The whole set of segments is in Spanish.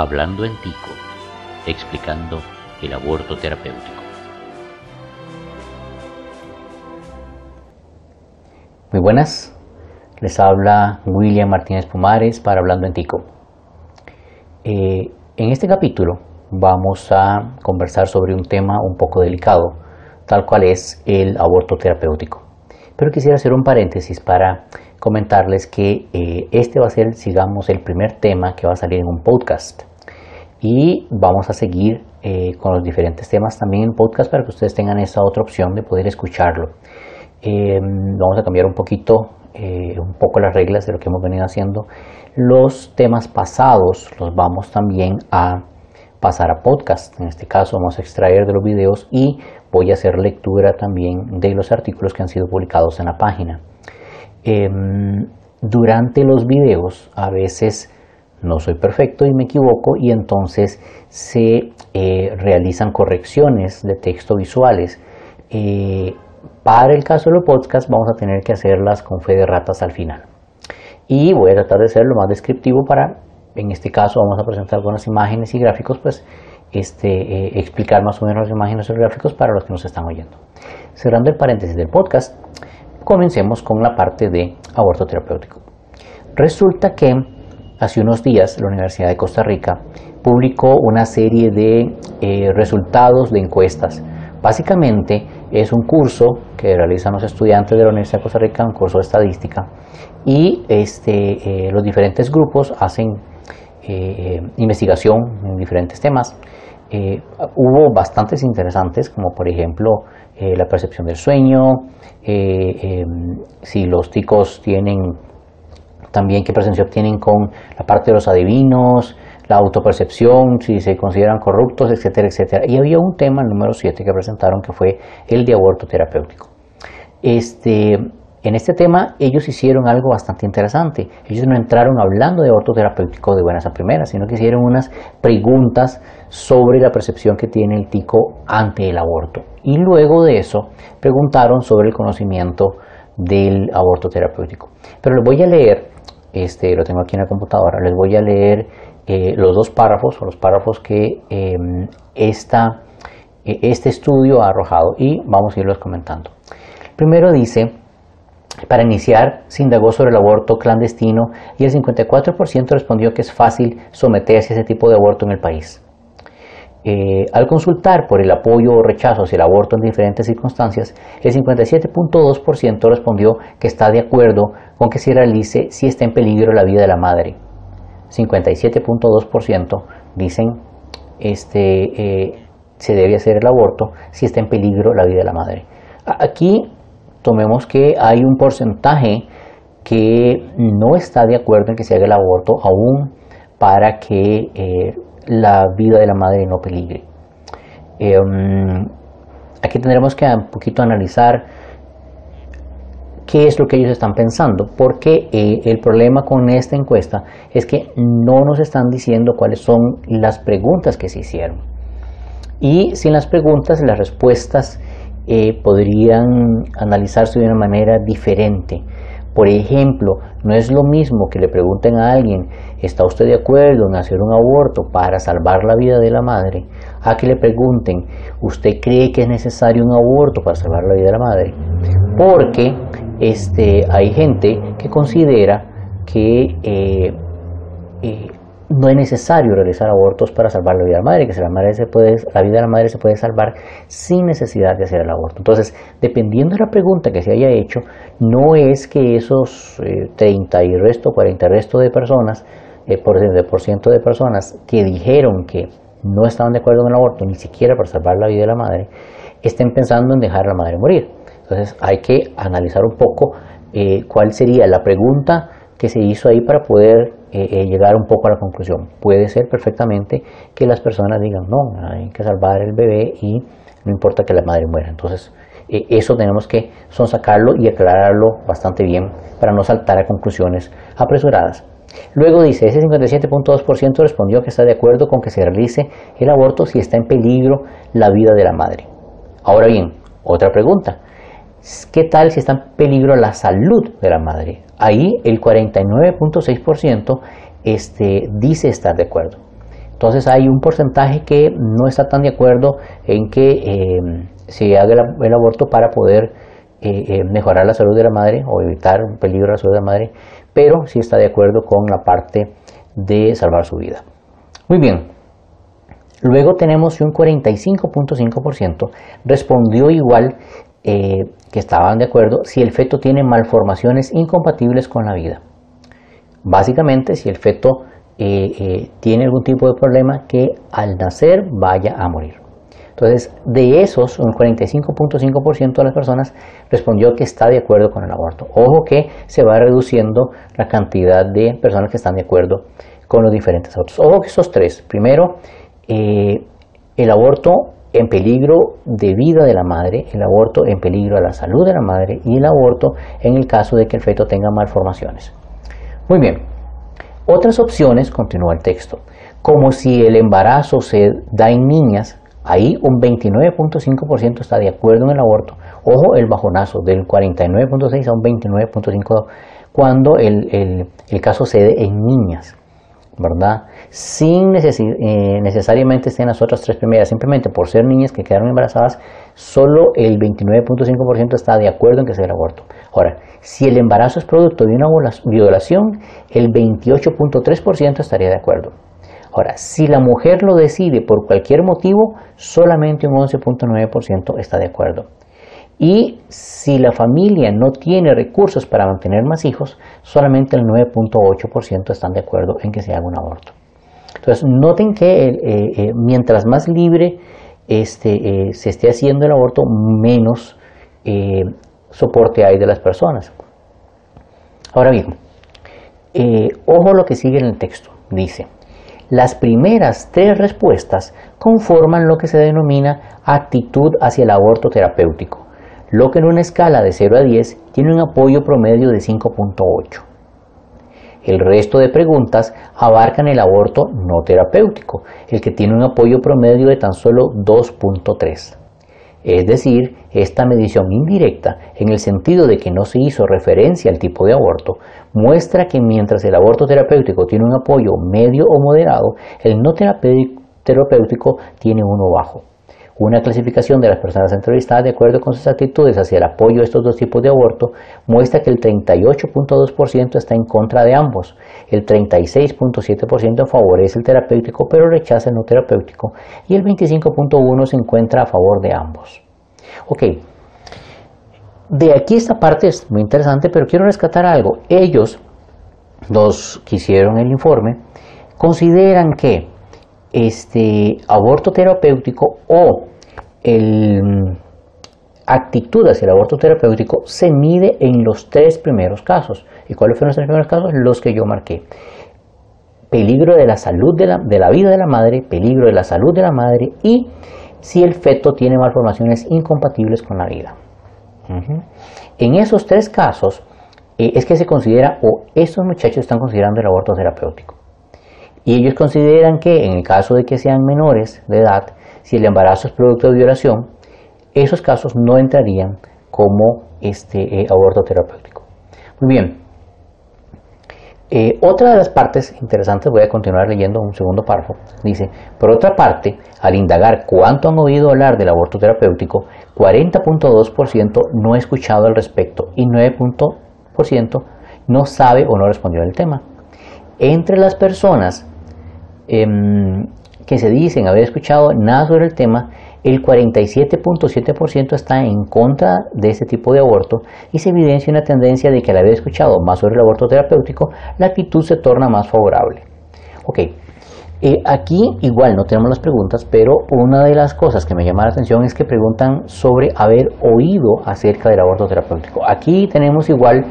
Hablando en Tico, explicando el aborto terapéutico. Muy buenas, les habla William Martínez Pumares para Hablando en Tico. Eh, en este capítulo vamos a conversar sobre un tema un poco delicado, tal cual es el aborto terapéutico. Pero quisiera hacer un paréntesis para comentarles que eh, este va a ser, sigamos, el primer tema que va a salir en un podcast. Y vamos a seguir eh, con los diferentes temas también en podcast para que ustedes tengan esa otra opción de poder escucharlo. Eh, vamos a cambiar un poquito, un poco las reglas de lo que hemos venido haciendo. Los temas pasados los vamos también a pasar a podcast. En este caso vamos a extraer de los videos y voy a hacer lectura también de los artículos que han sido publicados en la página. Em, durante los videos a veces no soy perfecto y me equivoco y entonces se eh, realizan correcciones de texto visuales. Eh, para el caso de los podcasts vamos a tener que hacerlas con fe de ratas al final. Y voy a tratar de ser lo más descriptivo para, en este caso vamos a presentar algunas imágenes y gráficos, pues este, eh, explicar más o menos las imágenes gráficos para los que nos están oyendo. Cerrando el paréntesis del podcast, Comencemos con la parte de aborto terapéutico. Resulta que hace unos días la Universidad de Costa Rica publicó una serie de eh, resultados de encuestas. Básicamente es un curso que realizan los estudiantes de la Universidad de Costa Rica, un curso de estadística, y este, eh, los diferentes grupos hacen investigación en diferentes temas. Hubo bastantes interesantes, como por ejemplo la percepción del sueño, eh, em, si los ticos tienen también qué presencia obtienen con la parte de los adivinos, la autopercepción, si se consideran corruptos, etcétera, etcétera. Y había un tema, el número 7, que presentaron, que fue el de aborto terapéutico. Este, en este tema ellos hicieron algo bastante interesante. Ellos no entraron hablando de aborto terapéutico de buenas a primeras, sino que hicieron unas preguntas sobre la percepción que tiene el tico ante el aborto. Y luego de eso preguntaron sobre el conocimiento del aborto terapéutico. Pero les voy a leer, este, lo tengo aquí en la computadora, les voy a leer eh, los dos párrafos o los párrafos que em, esta, e, este estudio ha arrojado y vamos a irlos comentando. Primero dice, para iniciar, se indagó sobre el aborto clandestino y el 54% respondió que es fácil someterse a ese tipo de aborto en el país. Eh, al consultar por el apoyo o rechazo hacia el aborto en diferentes circunstancias, el 57.2% respondió que está de acuerdo con que se realice si está en peligro la vida de la madre. 57.2% dicen este, eh, se debe hacer el aborto si está en peligro la vida de la madre. Aquí tomemos que hay un porcentaje que no está de acuerdo en que se haga el aborto aún para que eh, la vida de la madre no peligre. Em, aquí tendremos que un poquito analizar qué es lo que ellos están pensando, porque eh, el problema con esta encuesta es que no nos están diciendo cuáles son las preguntas que se hicieron. Y sin las preguntas, las respuestas eh, podrían analizarse de una manera diferente. Por ejemplo, no es lo mismo que le pregunten a alguien, ¿está usted de acuerdo en hacer un aborto para salvar la vida de la madre? A que le pregunten, ¿usted cree que es necesario un aborto para salvar la vida de la madre? Porque este, hay gente que considera que eh, eh, no es necesario realizar abortos para salvar la vida de la madre, que la, madre se puede, la vida de la madre se puede salvar sin necesidad de hacer el aborto. Entonces, dependiendo de la pregunta que se haya hecho, no es que esos 30 eh, y resto, 40 resto de personas, eh, por ciento de personas que dijeron que no estaban de acuerdo con el aborto, ni siquiera para salvar la vida de la madre, estén pensando en dejar a la madre morir. Entonces, hay que analizar un poco eh, cuál sería la pregunta que se hizo ahí para poder eh, eh, llegar un poco a la conclusión. Puede ser perfectamente que las personas digan, no, hay que salvar el bebé y no importa que la madre muera. Entonces, eh, eso tenemos que sonsacarlo y aclararlo bastante bien para no saltar a conclusiones apresuradas. Luego dice, ese 57.2% respondió que está de acuerdo con que se realice el aborto si está en peligro la vida de la madre. Ahora bien, otra pregunta. ¿Qué tal si está en peligro la salud de la madre? Ahí el 49.6% este, dice estar de acuerdo. Entonces hay un porcentaje que no está tan de acuerdo en que eh, se haga el, aborto para poder eh, mejorar la salud de la madre o evitar un peligro a la salud de la madre, pero sí está de acuerdo con la parte de salvar su vida. Muy bien. Luego tenemos un 45.5% respondió igual que estaban de acuerdo si el feto tiene malformaciones incompatibles con la vida. Básicamente, si el feto eh, eh, tiene algún tipo de problema que al nacer vaya a morir. Entonces, de esos, un 45.5% de las personas respondió que está de acuerdo con el aborto. Ojo que se va reduciendo la cantidad de personas que están de acuerdo con los diferentes abortos. Ojo que esos tres. Primero, eh, el aborto en peligro de vida de la madre, el aborto en peligro de la salud de la madre y el aborto en el caso de que el feto tenga malformaciones. Muy bien. Otras opciones, continúa el texto, como si el embarazo se da en niñas, ahí un 29.5% está de acuerdo en el aborto. Ojo, el bajonazo del 49.6 a un 29.5 cuando el, el, caso se dé en niñas, ¿verdad? Sin eh, necesariamente estén las otras tres primeras, simplemente por ser niñas que quedaron embarazadas, solo el 29.5% está de acuerdo en que sea el aborto. Ahora, si el embarazo es producto de una violación, el 28.3% estaría de acuerdo. Ahora, si la mujer lo decide por cualquier motivo, solamente un 11.9% está de acuerdo. Y si la familia no tiene recursos para mantener más hijos, solamente el 9.8% están de acuerdo en que se haga un aborto. Entonces, noten que eh, eh, mientras más libre este, eh, se esté haciendo el aborto, menos soporte hay de las personas. Ahora bien, eh, ojo lo que sigue en el texto. Dice, las primeras tres respuestas conforman lo que se denomina actitud hacia el aborto terapéutico, lo que en una escala de 0 a 10 tiene un apoyo promedio de 5.8. El resto de preguntas abarcan el aborto no terapéutico, el que tiene un apoyo promedio de tan solo 2.3. Es decir, esta medición indirecta, en el sentido de que no se hizo referencia al tipo de aborto, muestra que mientras el aborto terapéutico tiene un apoyo medio o moderado, el no terapéutico tiene uno bajo. Una clasificación de las personas entrevistadas de acuerdo con sus actitudes hacia el apoyo a estos dos tipos de aborto muestra que el 38.2% está en contra de ambos, el 36.7% favorece el terapéutico pero rechaza el no terapéutico y el 25.1% se encuentra a favor de ambos. Ok, de aquí esta parte es muy interesante, pero quiero rescatar algo. Ellos, los que hicieron el informe, consideran que este aborto terapéutico o el mm, actitud hacia el aborto terapéutico se mide en los tres primeros casos. ¿Y cuáles fueron los tres primeros casos? Los que yo marqué. Peligro de la salud de la, de la vida de la madre, peligro de la salud de la madre y si el feto tiene malformaciones incompatibles con la vida. En esos tres casos eh, es que se considera, o estos muchachos están considerando el aborto terapéutico. Y ellos consideran que en el caso de que sean menores de edad, si el embarazo es producto de violación, esos casos no entrarían como este eh, aborto terapéutico. Muy bien. Eh, otra de las partes interesantes, voy a continuar leyendo un segundo párrafo, dice, por otra parte, al indagar cuánto han oído hablar del aborto terapéutico, 40.2% no ha escuchado al respecto y 9% no sabe o no respondió al tema. Entre las personas em, que se dicen haber escuchado nada sobre el tema, el 47.7% está en contra de este tipo de aborto y se evidencia una tendencia de que al haber escuchado más sobre el aborto terapéutico, la actitud se torna más favorable. Ok, eh, aquí igual no tenemos las preguntas, pero una de las cosas que me llama la atención es que preguntan sobre haber oído acerca del aborto terapéutico. Aquí tenemos igual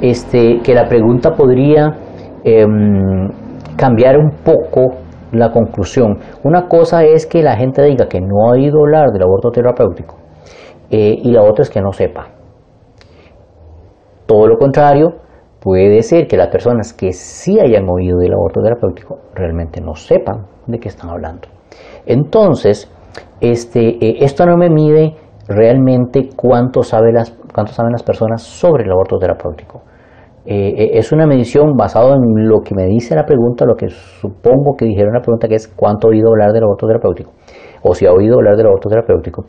este, que la pregunta podría em, cambiar un poco la conclusión. Una cosa es que la gente diga que no ha oído hablar del aborto terapéutico eh, y la otra es que no sepa. Todo lo contrario, puede ser que las personas que sí hayan oído del aborto terapéutico realmente no sepan de qué están hablando. Entonces, este, eh, esto no me mide realmente cuánto, las, cuánto saben las personas sobre el aborto terapéutico. Eh, es una medición basada en lo que me dice la pregunta, lo que supongo que dijeron la pregunta, que es cuánto ha oído hablar del aborto terapéutico, o si ha oído hablar del aborto terapéutico.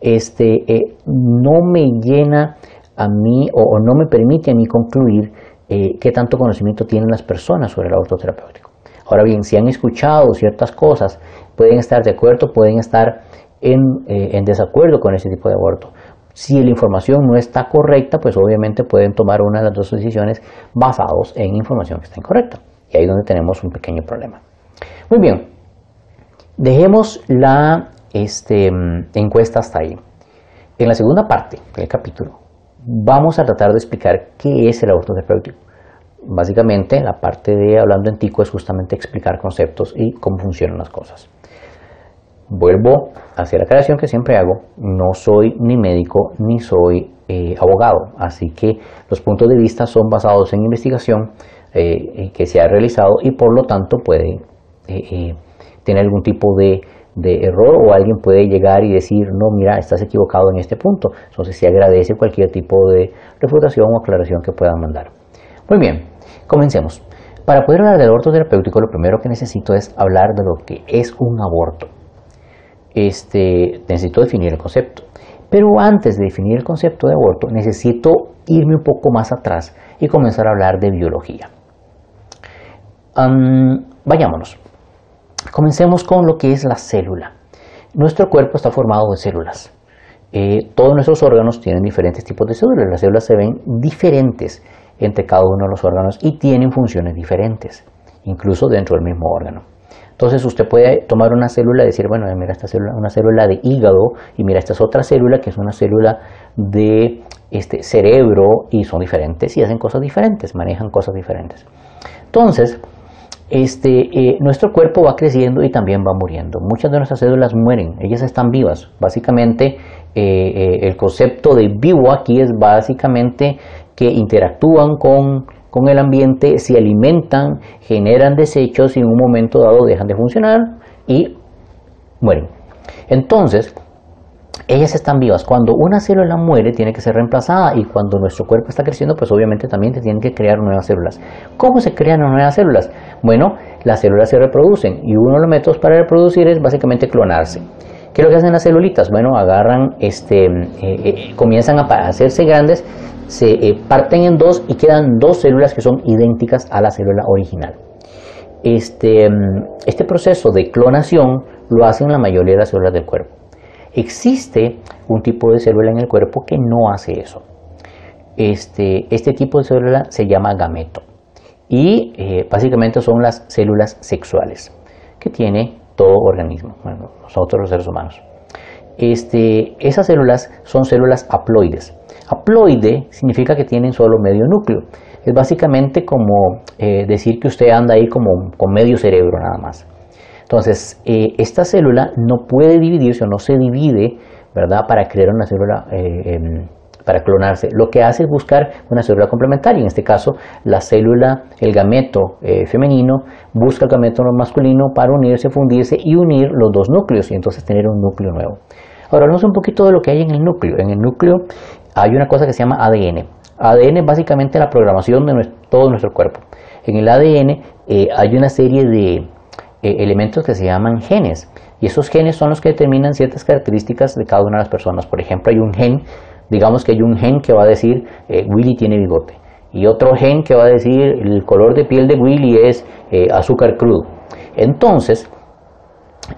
Este, no me llena a mí o, no me permite a mí concluir qué tanto conocimiento tienen las personas sobre el aborto terapéutico. Ahora bien, si han escuchado ciertas cosas, pueden estar de acuerdo, pueden estar en desacuerdo con ese tipo de aborto. Si la información no está correcta, pues obviamente pueden tomar una de las dos decisiones basados en información que está incorrecta. Y ahí es donde tenemos un pequeño problema. Muy bien, dejemos la este, encuesta hasta ahí. En la segunda parte del capítulo vamos a tratar de explicar qué es el aborto terapéutico. Básicamente, la parte de hablando en tico es justamente explicar conceptos y cómo funcionan las cosas. Vuelvo a hacer la aclaración que siempre hago, no soy ni médico ni soy eh, abogado, así que los puntos de vista son basados en investigación eh, que se ha realizado y por lo tanto puede eh, tener algún tipo de, de, error o alguien puede llegar y decir, no, mira, estás equivocado en este punto. Entonces se agradece cualquier tipo de refutación o aclaración que puedan mandar. Muy bien, comencemos. Para poder hablar del aborto terapéutico, lo primero que necesito es hablar de lo que es un aborto este, necesito definir el concepto. Pero antes de definir el concepto de aborto, necesito irme un poco más atrás y comenzar a hablar de biología. vayámonos. Comencemos con lo que es la célula. Nuestro cuerpo está formado de células. Eh, todos nuestros órganos tienen diferentes tipos de células. Las células se ven diferentes entre cada uno de los órganos y tienen funciones diferentes, incluso dentro del mismo órgano. Entonces usted puede tomar una célula y decir, bueno, mira esta célula, una célula de hígado y mira esta es otra célula que es una célula de este cerebro y son diferentes y hacen cosas diferentes, manejan cosas diferentes. Entonces, este, eh, nuestro cuerpo va creciendo y también va muriendo. Muchas de nuestras células mueren, ellas están vivas. Básicamente, eh, eh, el concepto de vivo aquí es básicamente que interactúan con con el ambiente, se alimentan, generan desechos y en un momento dado dejan de funcionar y mueren. Entonces, ellas están vivas. Cuando una célula muere, tiene que ser reemplazada y cuando nuestro cuerpo está creciendo, pues obviamente también se tienen que crear nuevas células. ¿Cómo se crean nuevas células? Bueno, las células se reproducen y uno de los métodos para reproducir es básicamente clonarse. ¿Qué es lo que hacen las celulitas? Bueno, agarran, este, eh, eh, comienzan a hacerse grandes se eh, parten en dos y quedan dos células que son idénticas a la célula original. Este, mm, este proceso de clonación lo hacen la mayoría de las células del cuerpo. Existe un tipo de célula en el cuerpo que no hace eso. Este, este tipo de célula se llama gameto y eh, básicamente son las células sexuales que tiene todo organismo, nosotros los seres humanos. Este, esas células son células haploides. Haploide significa que tienen solo medio núcleo. Es básicamente como eh, decir que usted anda ahí como con medio cerebro nada más. Entonces, eh, esta célula no puede dividirse o no se divide, ¿verdad? Para crear una célula, eh, em, para clonarse. Lo que hace es buscar una célula complementaria. En este caso, la célula, el gameto femenino, busca el gameto masculino para unirse, fundirse y unir los dos núcleos y entonces tener un núcleo nuevo. Ahora hablamos un poquito de lo que hay en el núcleo. En el núcleo hay una cosa que se llama ADN. ADN es básicamente la programación de todo nuestro cuerpo. En el ADN eh, hay una serie de eh, elementos que se llaman genes. Y esos genes son los que determinan ciertas características de cada una de las personas. Por ejemplo, hay un gen, digamos que hay un gen que va a decir eh, Willy tiene bigote. Y otro gen que va a decir el color de piel de Willy es azúcar crudo. Entonces,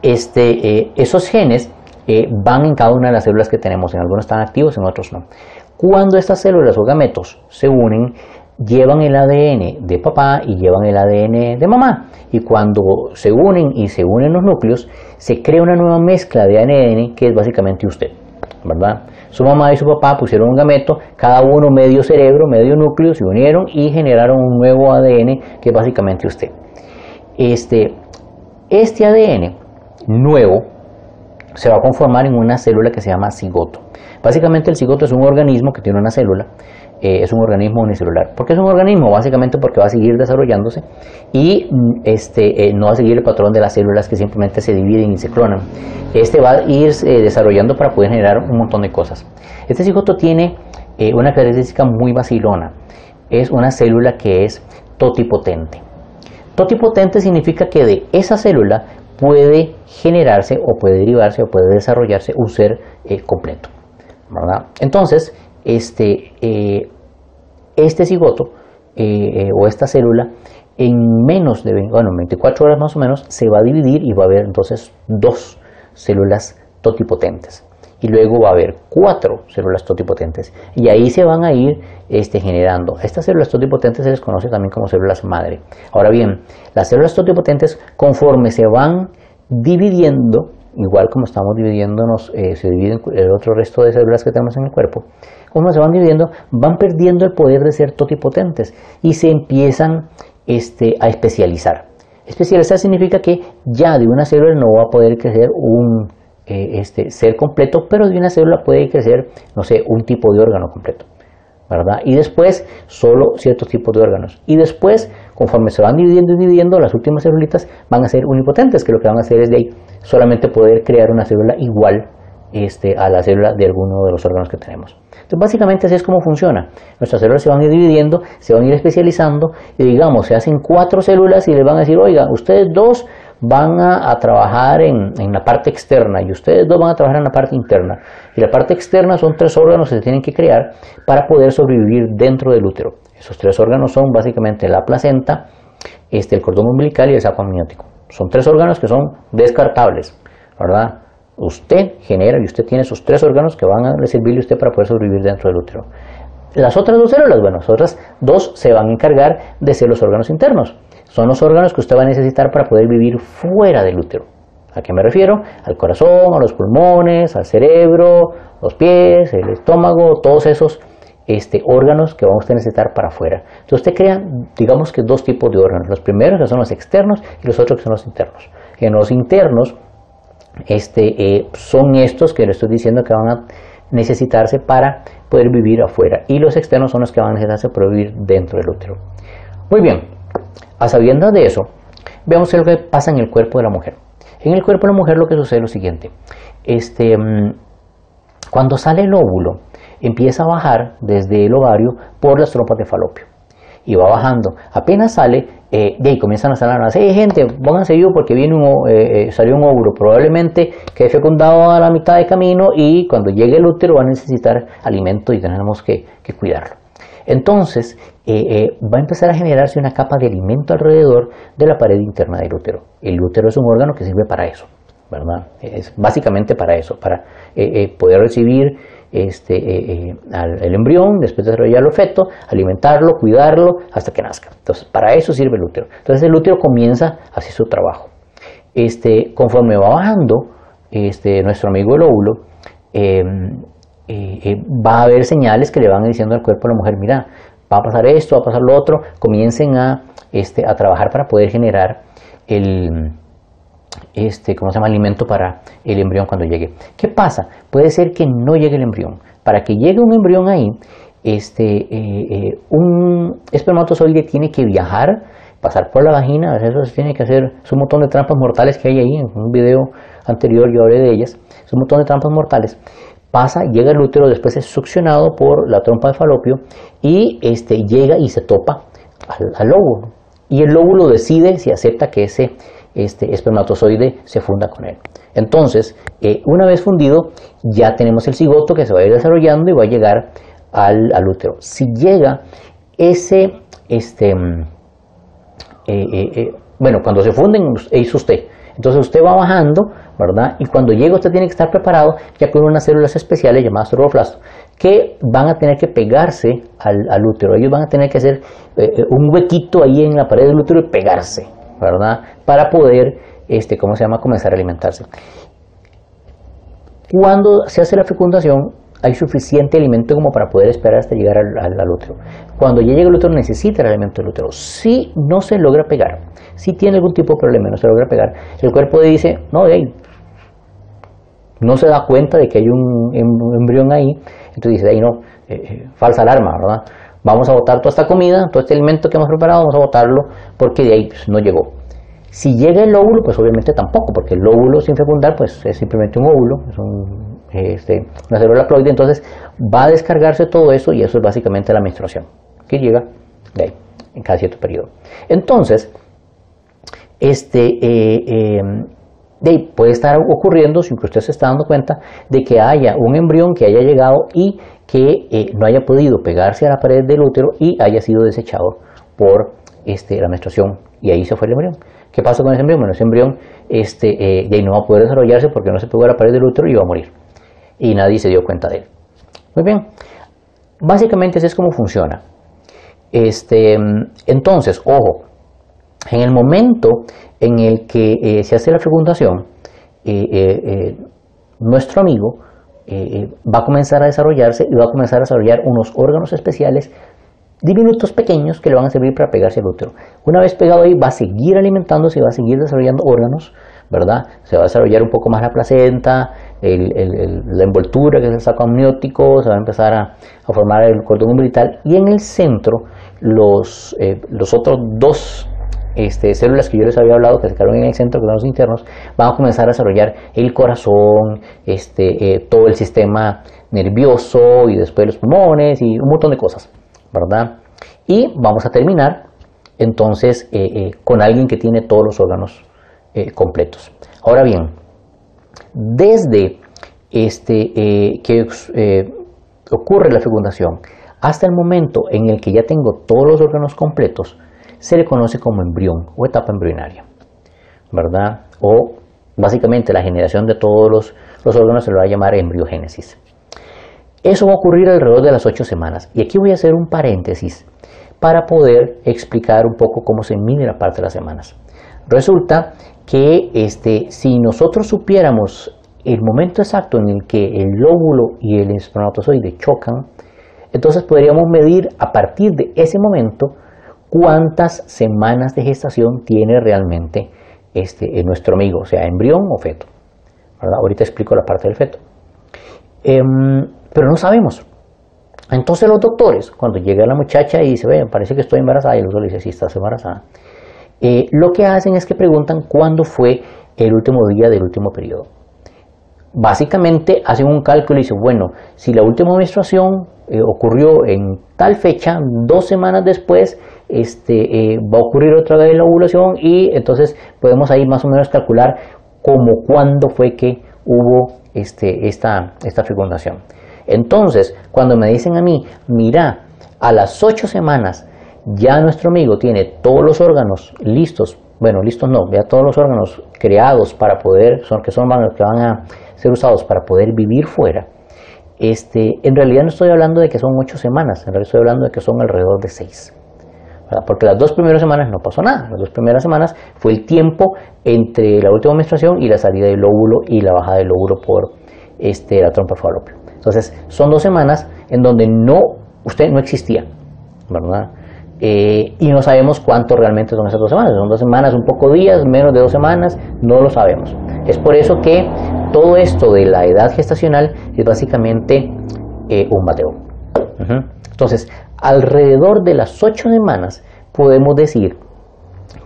este, esos genes van en cada una de las células que tenemos. En algunos están activos, en otros no. Cuando estas células o gametos se unen, llevan el ADN de papá y llevan el ADN de mamá. Y cuando se unen y se unen los núcleos, se crea una nueva mezcla de ADN que es básicamente usted. ¿verdad? Su mamá y su papá pusieron un gameto, cada uno medio cerebro, medio núcleo, se unieron y generaron un nuevo ADN que es básicamente usted. Este, este ADN nuevo se va a conformar en una célula que se llama cigoto. Básicamente el cigoto es un organismo que tiene una célula, eh, es un organismo unicelular. ¿Por qué es un organismo? Básicamente porque va a seguir desarrollándose y mm, este, eh, no va a seguir el patrón de las células que simplemente se dividen y se clonan. Este va a ir eh, desarrollando para poder generar un montón de cosas. Este cigoto tiene una característica muy vacilona. es una célula que es totipotente. Totipotente significa que de esa célula puede generarse o puede derivarse o puede desarrollarse un ser eh, completo. Entonces, este, eh, este cigoto eh, o esta célula en menos de bueno, 24 horas más o menos se va a dividir y va a haber entonces dos células totipotentes y luego va a haber cuatro células totipotentes y ahí se van a ir este, generando. Estas células totipotentes se les conoce también como células madre. Ahora bien, las células totipotentes conforme se van dividiendo, igual como estamos dividiéndonos, eh, se dividen el otro resto de células que tenemos en el cuerpo, como se van dividiendo, van perdiendo el poder de ser totipotentes y se empiezan este, a especializar. Especializar significa que ya de una célula no va a poder crecer un eh, este, ser completo, pero de una célula puede crecer, no sé, un tipo de órgano completo. ¿verdad? Y después solo ciertos tipos de órganos. Y después, conforme se van dividiendo y dividiendo, las últimas celulitas van a ser unipotentes, que lo que van a hacer es de ahí solamente poder crear una célula igual este, a la célula de alguno de los órganos que tenemos. Entonces, básicamente así es como funciona. Nuestras células se van a ir dividiendo, se van a ir especializando y digamos, se hacen cuatro células y les van a decir, oiga, ustedes dos van a, trabajar en, la parte externa y ustedes dos van a trabajar en la parte interna. Y la parte externa son tres órganos que se tienen que crear para poder sobrevivir dentro del útero. Esos tres órganos son básicamente la placenta, este, el cordón umbilical y el saco amniótico. Son tres órganos que son descartables, ¿verdad? Usted genera y usted tiene esos tres órganos que van a servirle a usted para poder sobrevivir dentro del útero. Las otras dos células, bueno, las otras dos se van a encargar de ser los órganos internos. Son los órganos que usted va a necesitar para poder vivir fuera del útero. ¿A qué me refiero? Al corazón, a los pulmones, al cerebro, los pies, el estómago, todos esos este, órganos que vamos a necesitar para afuera. Entonces usted crea, digamos que dos tipos de órganos. Los primeros que son los externos y los otros que son los internos. En los internos este, eh, son estos que le estoy diciendo que van a necesitarse para poder vivir afuera. Y los externos son los que van a necesitarse para vivir dentro del útero. Muy bien, a sabiendas de eso, veamos lo que pasa en el cuerpo de la mujer. En el cuerpo de la mujer lo que sucede es lo siguiente. Este, mm, cuando sale el óvulo, empieza a bajar desde el ovario por las trompas de falopio. Y va bajando. Apenas sale, eh, de ahí comienzan a salir las hey, gente, pónganse vivo porque viene un, eh, eh, salió un óvulo. Probablemente quede fecundado a la mitad de camino y cuando llegue el útero va a necesitar alimento y tenemos que cuidarlo. Entonces, eh, eh, va a empezar a generarse una capa de alimento alrededor de la pared interna del útero. El útero es un órgano que sirve para eso, ¿verdad? Es básicamente para eso, para eh, poder recibir este, el embrión, después de desarrollar el feto, alimentarlo, cuidarlo hasta que nazca. Entonces, para eso sirve el útero. Entonces, el útero comienza así su trabajo. Este, conforme va bajando este, nuestro amigo el óvulo, eh, eh, va a haber señales que le van diciendo al cuerpo de la mujer, mira, va a pasar esto, va a pasar lo otro, comiencen a, este, a trabajar para poder generar el, este, ¿cómo se llama? alimento para el embrión cuando llegue. ¿Qué pasa? Puede ser que no llegue el embrión. Para que llegue un embrión ahí, este, eh, un espermatozoide tiene que viajar, pasar por la vagina, eso se tiene que hacer, es un montón de trampas mortales que hay ahí, en un video anterior yo hablé de ellas, es un montón de trampas mortales pasa, llega el útero, después es succionado por la trompa de falopio y este, llega y se topa al, óvulo. Y el óvulo decide si acepta que ese este, espermatozoide se funda con él. Entonces, eh, una vez fundido, ya tenemos el cigoto que se va a ir desarrollando y va a llegar al, útero. Si llega ese, este, mm, eh, eh, bueno, cuando se funden, usted. Entonces usted va bajando ¿verdad? Y cuando llegue usted tiene que estar preparado ya con unas células especiales llamadas trofoblastos que van a tener que pegarse al, útero. Ellos van a tener que hacer eh, eh, un huequito ahí en la pared del útero y pegarse, ¿verdad? Para poder, este, ¿cómo se llama?, comenzar a alimentarse. Cuando se hace la fecundación, hay suficiente alimento como para poder esperar hasta llegar al, útero. Cuando ya llega el útero necesita el alimento del útero. Si no se logra pegar, si tiene algún tipo de problema no se logra pegar, el cuerpo dice, no, hey, no se da cuenta de que hay un, embrión ahí, entonces dice, ahí no, eh, eh, falsa alarma, ¿verdad? Vamos a botar toda esta comida, todo este alimento que hemos preparado, vamos a botarlo porque de ahí pues, no llegó. Si llega el óvulo, pues obviamente tampoco, porque el óvulo sin fecundar pues es simplemente un óvulo, es un, este, una célula ploide, entonces va a descargarse todo eso y eso es básicamente la menstruación. que llega de ahí, en cada cierto periodo. Entonces, este, eh, eh, de ahí puede estar ocurriendo, sin que usted se está dando cuenta, de que haya un embrión que haya llegado y que eh, no haya podido pegarse a la pared del útero y haya sido desechado por este, la menstruación y ahí se fue el embrión. ¿Qué pasa con ese embrión? Bueno, ese embrión este, eh, ahí no va a poder desarrollarse porque no se pegó a la pared del útero y va a morir. Y nadie se dio cuenta de él. Muy bien. Básicamente así es como funciona. Este, entonces, ojo, en el momento en el que eh, se hace la fecundación, eh, nuestro amigo va a comenzar a desarrollarse y va a comenzar a desarrollar unos órganos especiales diminutos pequeños que le van a servir para pegarse al útero. Una vez pegado ahí va a seguir alimentándose y va a seguir desarrollando órganos, ¿verdad? Se va a desarrollar un poco más la placenta, la envoltura que es el saco amniótico, se va a empezar a, formar el cordón umbilical y en el centro los, eh, los otros dos este, células que yo les había hablado que se quedaron en el centro, que son los internos, van a comenzar a desarrollar el corazón, este, eh, todo el sistema nervioso y después los pulmones y un montón de cosas. ¿verdad? Y vamos a terminar entonces eh, eh, con alguien que tiene todos los órganos completos. Ahora bien, desde este, que ocurre la fecundación hasta el momento en el que ya tengo todos los órganos completos, se le conoce como embrión o etapa embrionaria, ¿verdad? O básicamente la generación de todos los, órganos se lo va a llamar embriogénesis. Eso va a ocurrir alrededor de las ocho semanas. Y aquí voy a hacer un paréntesis para poder explicar un poco cómo se mide la parte de las semanas. Resulta que este, si nosotros supiéramos el momento exacto en el que el lóbulo y el espermatozoide chocan, entonces podríamos medir a partir de ese momento cuántas semanas de gestación tiene realmente este, nuestro amigo, sea, embrión o feto. Ahorita explico la parte del feto. Em, pero no sabemos. Entonces los doctores, cuando llega la muchacha y dice, ve, parece que estoy embarazada, y el doctor le dice, sí, estás embarazada, eh, lo que hacen es que preguntan cuándo fue el último día del último periodo. Básicamente hacen un cálculo y dicen, bueno, si la última menstruación eh, ocurrió en tal fecha, dos semanas después, este, eh, va a ocurrir otra vez la ovulación y entonces podemos ahí más o menos calcular como cuándo fue que hubo este, esta, esta fecundación. Entonces, cuando me dicen a mí, mira, a las ocho semanas ya nuestro amigo tiene todos los órganos listos, bueno, listos no, ya todos los órganos creados para poder, son, que son los que van a ser usados para poder vivir fuera, este, en realidad no estoy hablando de que son ocho semanas, en realidad estoy hablando de que son alrededor de seis. Porque las dos primeras semanas no pasó nada. Las dos primeras semanas fue el tiempo entre la última menstruación y la salida del óvulo y la bajada del óvulo por este, la trompa falopio. Entonces, son dos semanas en donde no, usted no existía, ¿verdad? Eh, y no sabemos cuánto realmente son esas dos semanas. Son dos semanas, un poco días, menos de dos semanas, no lo sabemos. Es por eso que todo esto de la edad gestacional es básicamente eh, un bateo. Entonces, alrededor de las ocho semanas podemos decir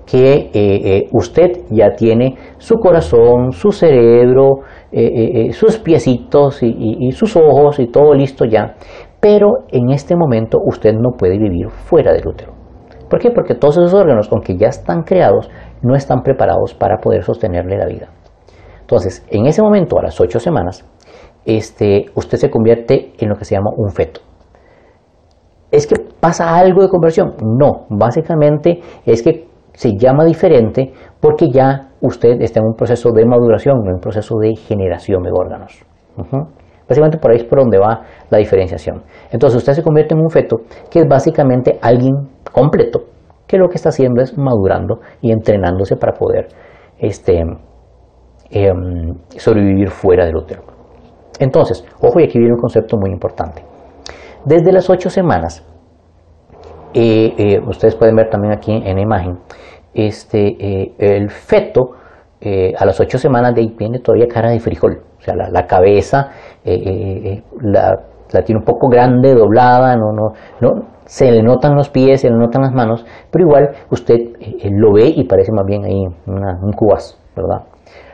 que eh, usted ya tiene su corazón, su cerebro, eh, eh, eh, sus piecitos y, sus ojos y todo listo ya, pero en este momento usted no puede vivir fuera del útero. ¿Por qué? Porque todos esos órganos, aunque ya están creados, no están preparados para poder sostenerle la vida. Entonces, en ese momento, a las ocho semanas, este, usted se convierte en lo que se llama un feto. ¿Es que pasa algo de conversión? No, básicamente es que se llama diferente porque ya usted está en un proceso de maduración, en un proceso de generación de órganos. Básicamente por ahí es por donde va la diferenciación. Entonces usted se convierte en un feto que es básicamente alguien completo, que lo que está haciendo es madurando y entrenándose para poder este, em, sobrevivir fuera del útero. Entonces, ojo, y aquí viene un concepto muy importante. Desde las ocho semanas, eh, eh, ustedes pueden ver también aquí en la imagen, este, eh, el feto a las ocho semanas de ahí viene todavía cara de frijol, o sea, la, cabeza la, tiene un poco grande, doblada, no, no, no, se le notan los pies, se le notan las manos, pero igual usted lo ve y parece más bien ahí un cubas, ¿verdad?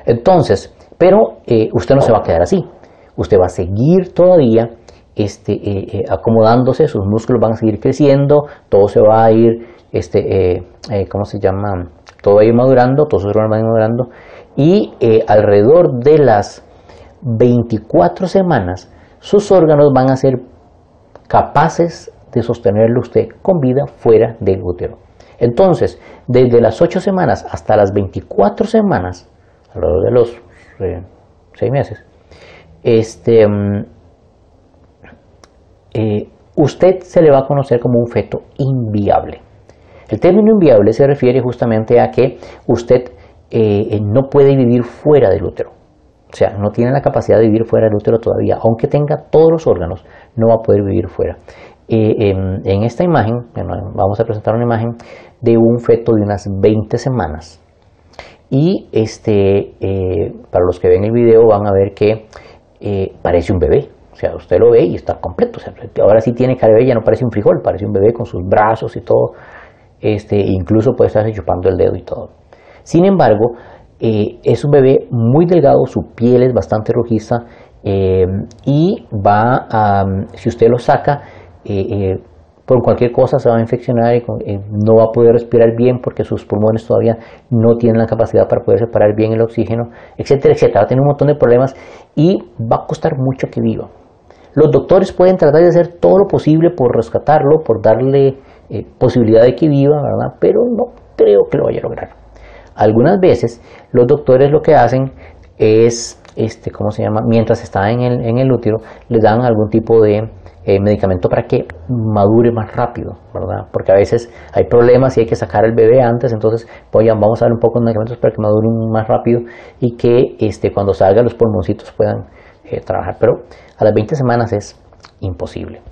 Entonces, pero usted no se va a quedar así, usted va a seguir todavía este, eh, eh, acomodándose, sus músculos van a seguir creciendo, todo se va a ir, este, ¿cómo se llama? Todo va a ir madurando, todos sus órganos van a ir madurando y alrededor de las 24 semanas sus órganos van a ser capaces de sostenerlo usted con vida fuera del útero. Entonces, desde las 8 semanas hasta las 24 semanas, alrededor de los 6 meses, este, mm, eh, usted se le va a conocer como un feto inviable. El término inviable se refiere justamente a que usted eh, no puede vivir fuera del útero. O sea, no tiene la capacidad de vivir fuera del útero todavía. Aunque tenga todos los órganos, no va a poder vivir fuera. Eh, en, esta imagen, vamos a presentar una imagen de un feto de unas 20 semanas. Y este, para los que ven el video van a ver que parece un bebé. O sea, usted lo ve y está completo. ahora sí tiene cara de bebé, ya no parece un frijol, parece un bebé con sus brazos y todo. Este, incluso puede estarse chupando el dedo y todo. Sin embargo, eh, es un bebé muy delgado, su piel es bastante rojiza eh, y va a, si usted lo saca, eh, por cualquier cosa se va a infeccionar y no va a poder respirar bien porque sus pulmones todavía no tienen la capacidad para poder separar bien el oxígeno, etcétera, etcétera. Va a tener un montón de problemas y va a costar mucho que viva. Los doctores pueden tratar de hacer todo lo posible por rescatarlo, por darle posibilidad de que viva, ¿verdad? Pero no creo que lo vaya a lograr. Algunas veces los doctores lo que hacen es, este, ¿cómo se llama? Mientras está en el, en el útero, le dan algún tipo de eh, medicamento para que madure más rápido, ¿verdad? Porque a veces hay problemas y hay que sacar el bebé antes, entonces pues vamos a dar un poco de medicamentos para que madure más rápido y que este, cuando salga los pulmoncitos puedan eh, trabajar. Pero a las 20 semanas es imposible.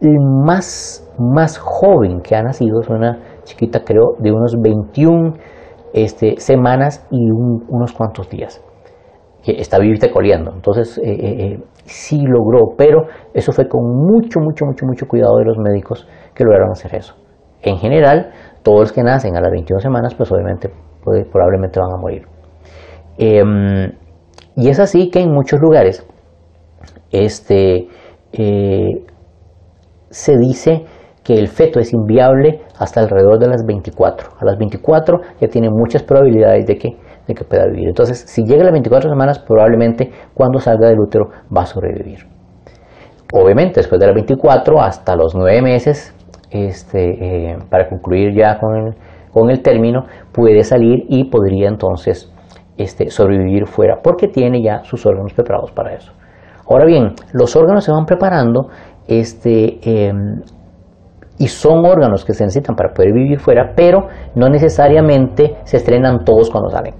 El más, más joven que ha nacido es una chiquita, creo, de unos 21 este, semanas y unos cuantos días que está vivita coleando. Entonces, eh, eh, eh, sí logró, pero eso fue con mucho, mucho, mucho, mucho cuidado de los médicos que lograron hacer eso. En general, todos los que nacen a las 21 semanas, pues obviamente, pues, probablemente van a morir. Em, y es así que en muchos lugares este, se dice que el feto es inviable hasta alrededor de las 24. A las 24 ya tiene muchas probabilidades de que de que pueda vivir. Entonces, si llega a las 24 semanas, probablemente cuando salga del útero va a sobrevivir. Obviamente, después de las 24 hasta los 9 meses, este, eh, para concluir ya con el, con el, término, puede salir y podría entonces este, sobrevivir fuera, porque tiene ya sus órganos preparados para eso. Ahora bien, los órganos se van preparando este, em, y son órganos que se necesitan para poder vivir fuera, pero no necesariamente se estrenan todos cuando salen.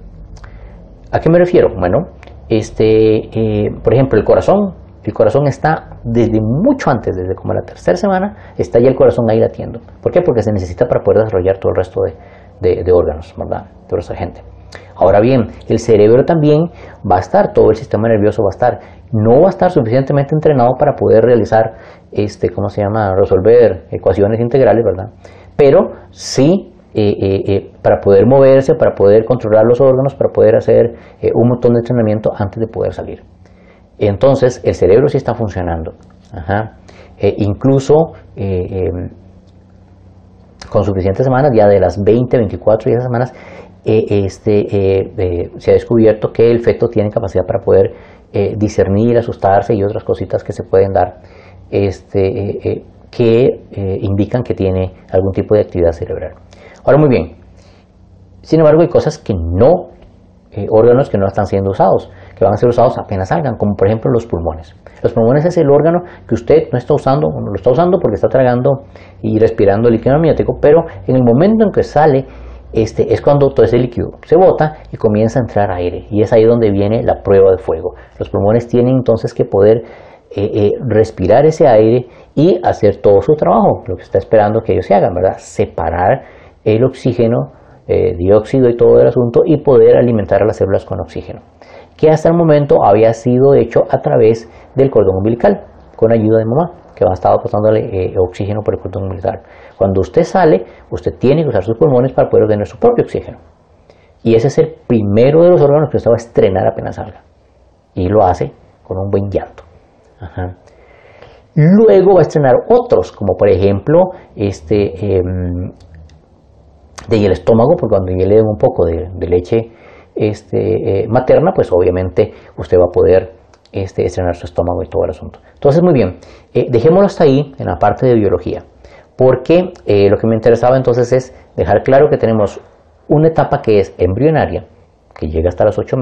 ¿A qué me refiero? Bueno, este, eh, por ejemplo, el corazón. El corazón está desde mucho antes, desde como la tercera semana, está ya el corazón ahí latiendo. ¿Por qué? Porque se necesita para poder desarrollar todo el resto de, órganos, ¿verdad? Toda esa gente. Ahora bien, el cerebro también va a estar, todo el sistema nervioso va a estar. No va a estar suficientemente entrenado para poder realizar, este, ¿cómo se llama? Resolver ecuaciones integrales, ¿verdad? Pero sí eh, eh, eh, para poder moverse, para poder controlar los órganos, para poder hacer un montón de entrenamiento antes de poder salir. Entonces, el cerebro sí está funcionando. incluso em, con suficientes semanas, ya de las 20, 24 y esas semanas, este, se ha descubierto que el feto tiene capacidad para poder discernir, asustarse y otras cositas que se pueden dar este, que indican que tiene algún tipo de actividad cerebral. Ahora muy bien, sin embargo hay cosas que no, eh, órganos que no están siendo usados, que van a ser usados apenas salgan, como por ejemplo los pulmones. Los pulmones es el órgano que usted no está usando, no lo está usando porque está tragando y respirando líquido amniótico, pero en el momento en que sale, este, es cuando todo ese líquido se bota y comienza a entrar aire. Y es ahí donde viene la prueba de fuego. Los pulmones tienen entonces que poder eh, eh, respirar ese aire y hacer todo su trabajo, lo que está esperando que ellos se hagan, ¿verdad? Separar el oxígeno, eh, dióxido y todo el asunto y poder alimentar a las células con oxígeno, que hasta el momento había sido hecho a través del cordón umbilical, con ayuda de mamá, que va a estar pasándole oxígeno por el cordón umbilical. Cuando usted sale, usted tiene que usar sus pulmones para poder obtener su propio oxígeno. Y ese es el primero de los órganos que usted va a estrenar apenas salga. Y lo hace con un buen llanto. Luego va a estrenar otros, como por ejemplo este, em, de el estómago, porque cuando ya le den un poco de, leche este, eh, materna, pues obviamente usted va a poder este, estrenar su estómago y todo el asunto. Entonces, muy bien, eh, dejémoslo hasta ahí en la parte de biología, porque eh, lo que me interesaba entonces es dejar claro que tenemos una etapa que es embrionaria, que llega hasta las 8,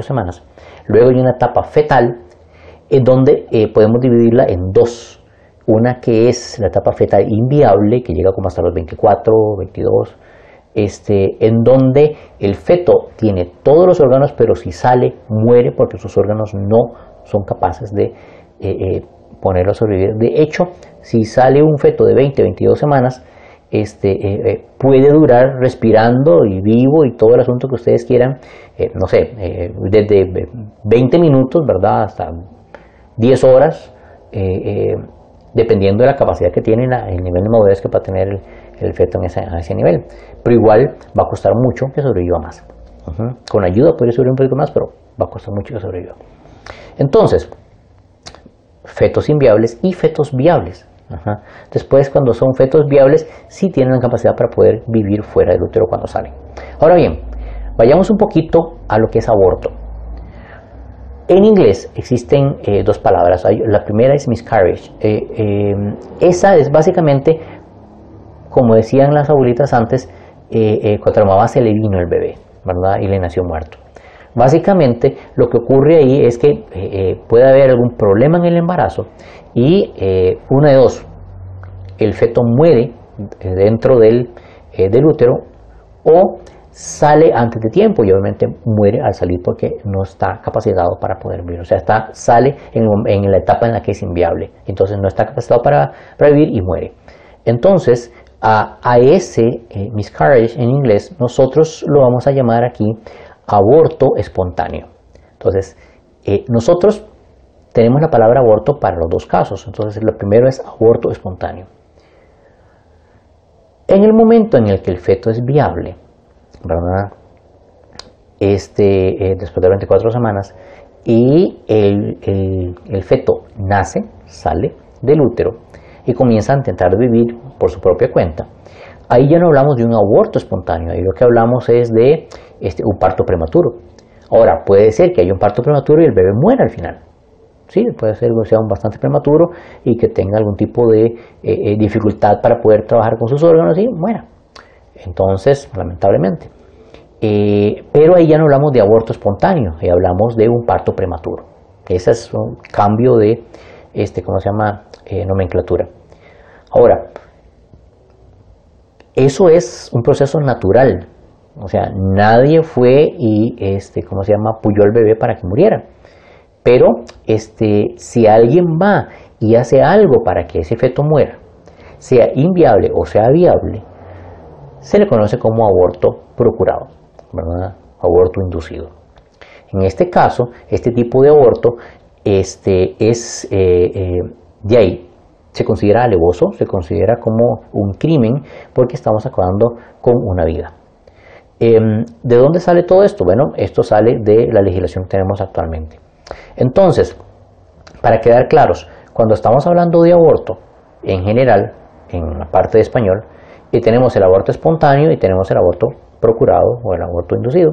semanas, luego hay una etapa fetal, en donde eh, podemos dividirla en dos. Una que es la etapa fetal inviable, que llega como hasta los 24, 22, este, en donde el feto tiene todos los órganos, pero si sale, muere porque sus órganos no son capaces de eh, eh, ponerlo a sobrevivir. De hecho, si sale un feto de 20, 22 semanas, este, puede durar respirando y vivo y todo el asunto que ustedes quieran, no sé, desde 20 minutos, ¿verdad? Hasta 10 horas, eh, eh, dependiendo de la capacidad que tiene, el nivel de madurez que va a tener el, feto en ese, a ese nivel. Pero igual va a costar mucho que sobreviva más. Con ayuda puede sobrevivir un poquito más, pero va a costar mucho que sobreviva. Entonces, fetos inviables y fetos viables. Después, cuando son fetos viables, sí tienen la capacidad para poder vivir fuera del útero cuando salen. Ahora bien, vayamos un poquito a lo que es aborto. En inglés existen eh, dos palabras. La primera es miscarriage. Eh, eh, esa es básicamente, como decían las abuelitas antes, cuando la mamá se le vino el bebé, ¿verdad? Y le nació muerto. Básicamente lo que ocurre ahí es que puede haber algún problema en el embarazo y una de dos, el feto muere dentro del, del útero o sale antes de tiempo y obviamente muere al salir porque no está capacitado para poder vivir. O sea, está, sale en, la etapa en la que es inviable. Entonces no está capacitado para, vivir y muere. Entonces, a, ese eh, miscarriage en inglés, nosotros lo vamos a llamar aquí aborto espontáneo. Entonces, eh, nosotros tenemos la palabra aborto para los dos casos. Entonces, lo primero es aborto espontáneo. En el momento en el que el feto es viable. Este, eh, después de 24 semanas, y el, el, feto nace, sale del útero y comienza a intentar vivir por su propia cuenta. Ahí ya no hablamos de un aborto espontáneo, ahí lo que hablamos es de este, un parto prematuro. Ahora, puede ser que haya un parto prematuro y el bebé muera al final. Sí, puede ser que sea un bastante prematuro y que tenga algún tipo de eh, eh, dificultad para poder trabajar con sus órganos y muera. Entonces, lamentablemente. Eh, pero ahí ya no hablamos de aborto espontáneo, ahí hablamos de un parto prematuro. Ese es un cambio de, este, ¿cómo se llama? Nomenclatura. Ahora, eso es un proceso natural. O sea, nadie fue y, este, ¿cómo se llama? Puyó al bebé para que muriera. Pero, este, si alguien va y hace algo para que ese feto muera, sea inviable o sea viable, se le conoce como aborto procurado, ¿verdad? aborto inducido. En este caso, este tipo de aborto este, es eh, eh, de ahí, se considera alevoso, se considera como un crimen porque estamos acabando con una vida. Em, ¿De dónde sale todo esto? Bueno, esto sale de la legislación que tenemos actualmente. Entonces, para quedar claros, cuando estamos hablando de aborto, en general, en la parte de español, y tenemos el aborto espontáneo y tenemos el aborto procurado o el aborto inducido,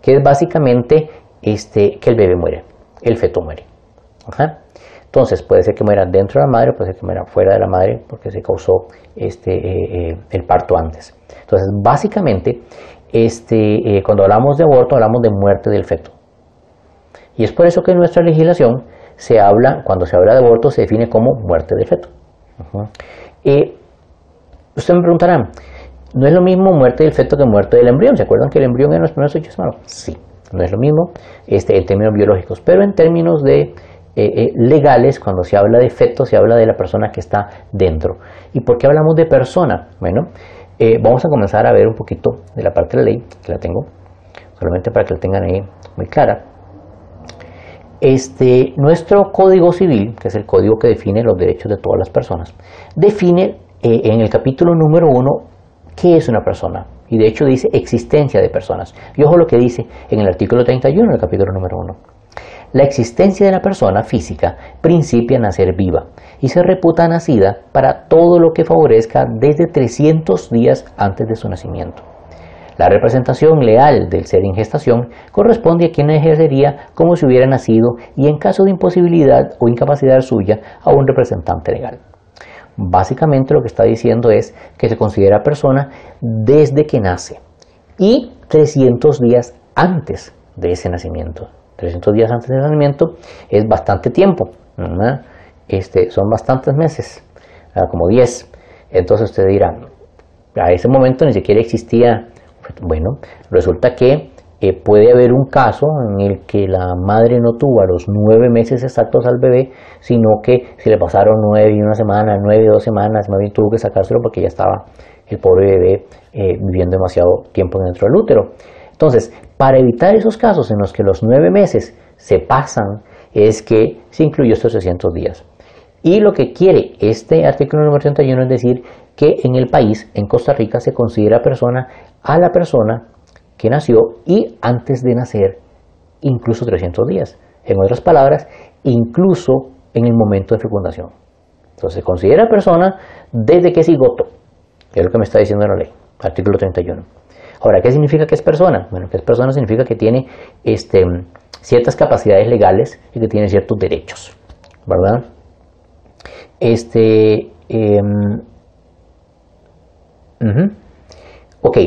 que es básicamente este, que el bebé muere, el feto muere. Entonces puede ser que muera dentro de la madre, puede ser que muera fuera de la madre porque se causó este, eh, eh, el parto antes. Entonces básicamente este, eh, cuando hablamos de aborto hablamos de muerte del feto. Y es por eso que en nuestra legislación se habla, cuando se habla de aborto se define como muerte del feto. Ustedes me preguntarán, ¿no es lo mismo muerte del feto que muerte del embrión? ¿Se acuerdan que el embrión en los primeros ocho semanas? Sí, no es lo mismo este, en términos biológicos, pero en términos de eh, eh, legales, cuando se habla de feto, se habla de la persona que está dentro. ¿Y por qué hablamos de persona? Bueno, eh, vamos a comenzar a ver un poquito de la parte de la ley, que la tengo, solamente para que la tengan ahí muy clara. Este, nuestro Código Civil, que es el código que define los derechos de todas las personas, define eh, en el capítulo número uno qué es una persona. Y de hecho dice existencia de personas. Y ojo lo que dice en el artículo 31 del capítulo número uno. la existencia de la persona física principia nacer viva y se reputa nacida para todo lo que favorezca desde 300 días antes de su nacimiento. La representación leal del ser en gestación corresponde a quien ejercería como si hubiera nacido y en caso de imposibilidad o incapacidad suya a un representante legal. Básicamente lo que está diciendo es que se considera persona desde que nace y 300 días antes de ese nacimiento. 300 días antes del nacimiento es bastante tiempo, este, son bastantes meses, como 10. Entonces usted dirá, a ese momento ni siquiera existía, bueno, resulta que eh, puede haber un caso en el que la madre no tuvo a los nueve meses exactos al bebé, sino que se le pasaron nueve y una semana, nueve y dos semanas, más bien tuvo que sacárselo porque ya estaba el pobre bebé eh, viviendo demasiado tiempo dentro del útero. Entonces, para evitar esos casos en los que los nueve meses se pasan, es que se incluyó estos 300 días. Y lo que quiere este artículo número 31 es decir que en el país, en Costa Rica, se considera persona a la persona que nació y antes de nacer, incluso 300 días. En otras palabras, incluso en el momento de fecundación. Entonces se considera persona desde que es cigoto, es lo que me está diciendo la ley, artículo 31. Ahora, ¿qué significa que es persona? Bueno, que es persona significa que tiene este, ciertas capacidades legales y que tiene ciertos derechos, ¿verdad? Este, em, ok,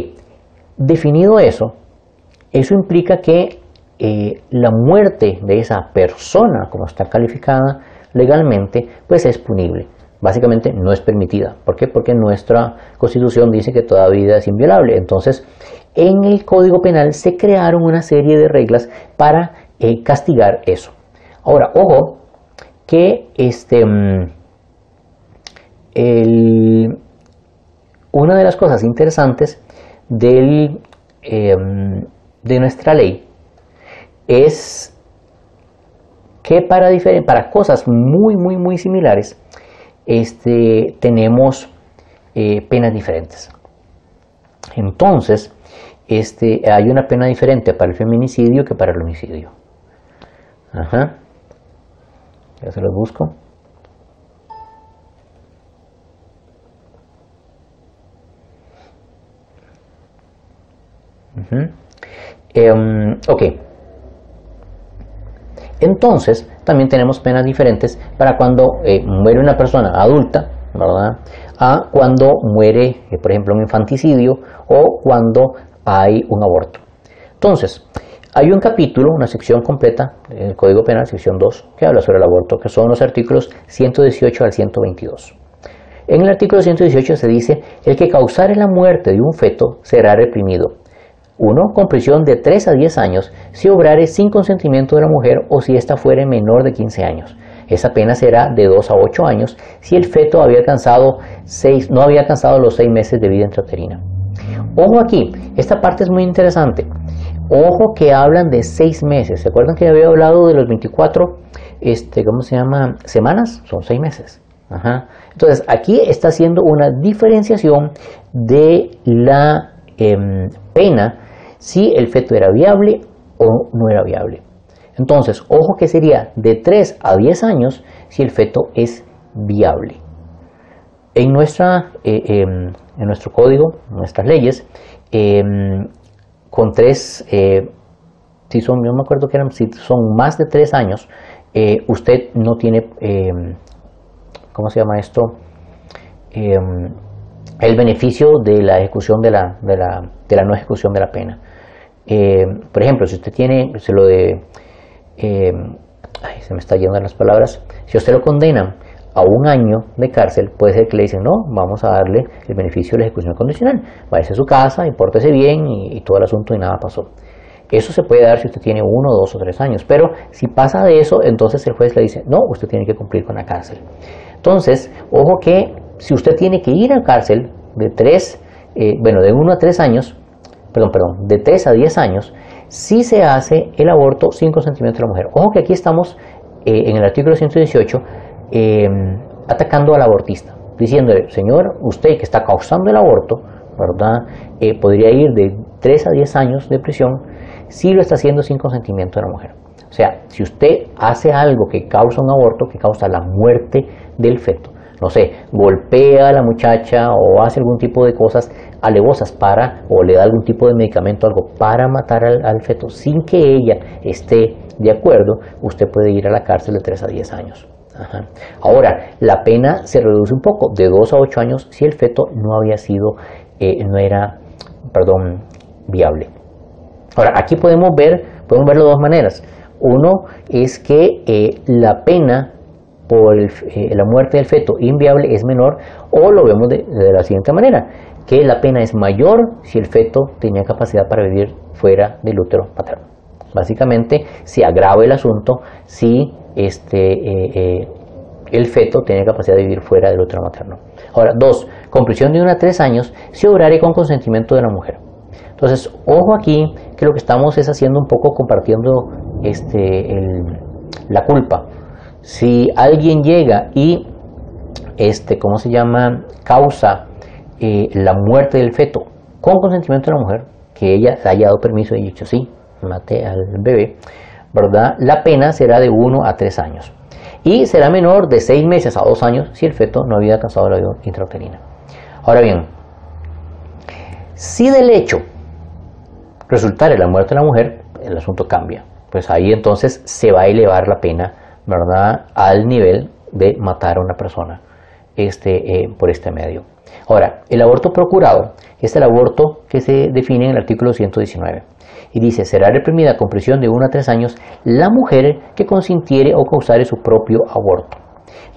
definido eso, eso implica que eh, la muerte de esa persona, como está calificada legalmente, pues es punible básicamente no es permitida. ¿Por qué? Porque nuestra constitución dice que toda vida es inviolable. Entonces, en el Código Penal se crearon una serie de reglas para eh, castigar eso. Ahora, ojo, que este, mm, una de las cosas interesantes del, em, de nuestra ley es que para, para cosas muy, muy, muy similares, este, tenemos eh, penas diferentes. Entonces, este, hay una pena diferente para el feminicidio que para el homicidio. Ajá. Ya se los busco. Em, ok. Entonces, también tenemos penas diferentes para cuando eh, muere una persona adulta, ¿verdad? A cuando muere, eh, por ejemplo, un infanticidio o cuando hay un aborto. Entonces, hay un capítulo, una sección completa del Código Penal, sección 2, que habla sobre el aborto, que son los artículos 118 al 122. En el artículo 118 se dice, el que causare la muerte de un feto será reprimido 1. Con prisión de 3 a 10 años si obrare sin consentimiento de la mujer o si ésta fuere menor de 15 años. Esa pena será de 2 a 8 años si el feto había alcanzado 6, no había alcanzado los 6 meses de vida intrauterina. Ojo aquí, esta parte es muy interesante. Ojo que hablan de 6 meses. ¿Se acuerdan que había hablado de los 24, este, ¿cómo se llama? Semanas? Son 6 meses. Entonces, aquí está haciendo una diferenciación de la em, pena si el feto era viable o no era viable. Entonces, ojo que sería de 3 a 10 años si el feto es viable. En, nuestra, eh, em, en nuestro código, nuestras leyes, em, con tres, eh, si son, yo me acuerdo que eran, si son más de 3 años, eh, usted no tiene, em, ¿cómo se llama esto? El beneficio de la ejecución de la, de la, de la no ejecución de la pena. Eh, por ejemplo, si usted tiene, se lo de, eh, se me está yendo las palabras, si usted lo condena a un año de cárcel, puede ser que le dicen, no, vamos a darle el beneficio de la ejecución condicional, váyase a su casa, pórtese bien y, todo el asunto y nada pasó. Eso se puede dar si usted tiene uno, dos o tres años, pero si pasa de eso, entonces el juez le dice, no, usted tiene que cumplir con la cárcel. Entonces, ojo que si usted tiene que ir a cárcel de tres, eh, bueno, de uno a tres años, perdón, perdón, de 3 a 10 años, si se hace el aborto sin consentimiento de la mujer. Ojo que aquí estamos eh, en el artículo 118 eh, atacando al abortista, diciéndole, señor, usted que está causando el aborto, ¿verdad? Eh, podría ir de 3 a 10 años de prisión si lo está haciendo sin consentimiento de la mujer. O sea, si usted hace algo que causa un aborto, que causa la muerte del feto, no sé, golpea a la muchacha o hace algún tipo de cosas alevosas para, o le da algún tipo de medicamento, algo para matar al, feto sin que ella esté de acuerdo, usted puede ir a la cárcel de 3 a 10 años. Ahora, la pena se reduce un poco, de 2 a 8 años, si el feto no había sido, eh, no era, perdón, viable. Ahora, aquí podemos ver, podemos verlo de dos maneras. Uno es que eh, la pena por eh, la muerte del feto inviable es menor, o lo vemos de, la siguiente manera, que la pena es mayor si el feto tenía capacidad para vivir fuera del útero paterno. Básicamente se agrava el asunto si este, eh, el feto tenía capacidad de vivir fuera del útero materno. Ahora, dos, con prisión de 1 a 3 años si obrare con consentimiento de la mujer. Entonces, ojo aquí que lo que estamos es haciendo un poco compartiendo este, la culpa. Si alguien llega y, este, ¿cómo se llama?, causa eh, la muerte del feto con consentimiento de la mujer, que ella haya dado permiso y dicho sí, mate al bebé, ¿verdad? La pena será de 1 a 3 años. Y será menor de 6 meses a 2 años si el feto no había alcanzado la vida intrauterina. Ahora bien, si del hecho resultare la muerte de la mujer, el asunto cambia. Pues ahí entonces se va a elevar la pena, ¿verdad? Al nivel de matar a una persona este, eh, por este medio. Ahora, el aborto procurado es el aborto que se define en el artículo 119 y dice, será reprimida con prisión de 1 a 3 años la mujer que consintiere o causare su propio aborto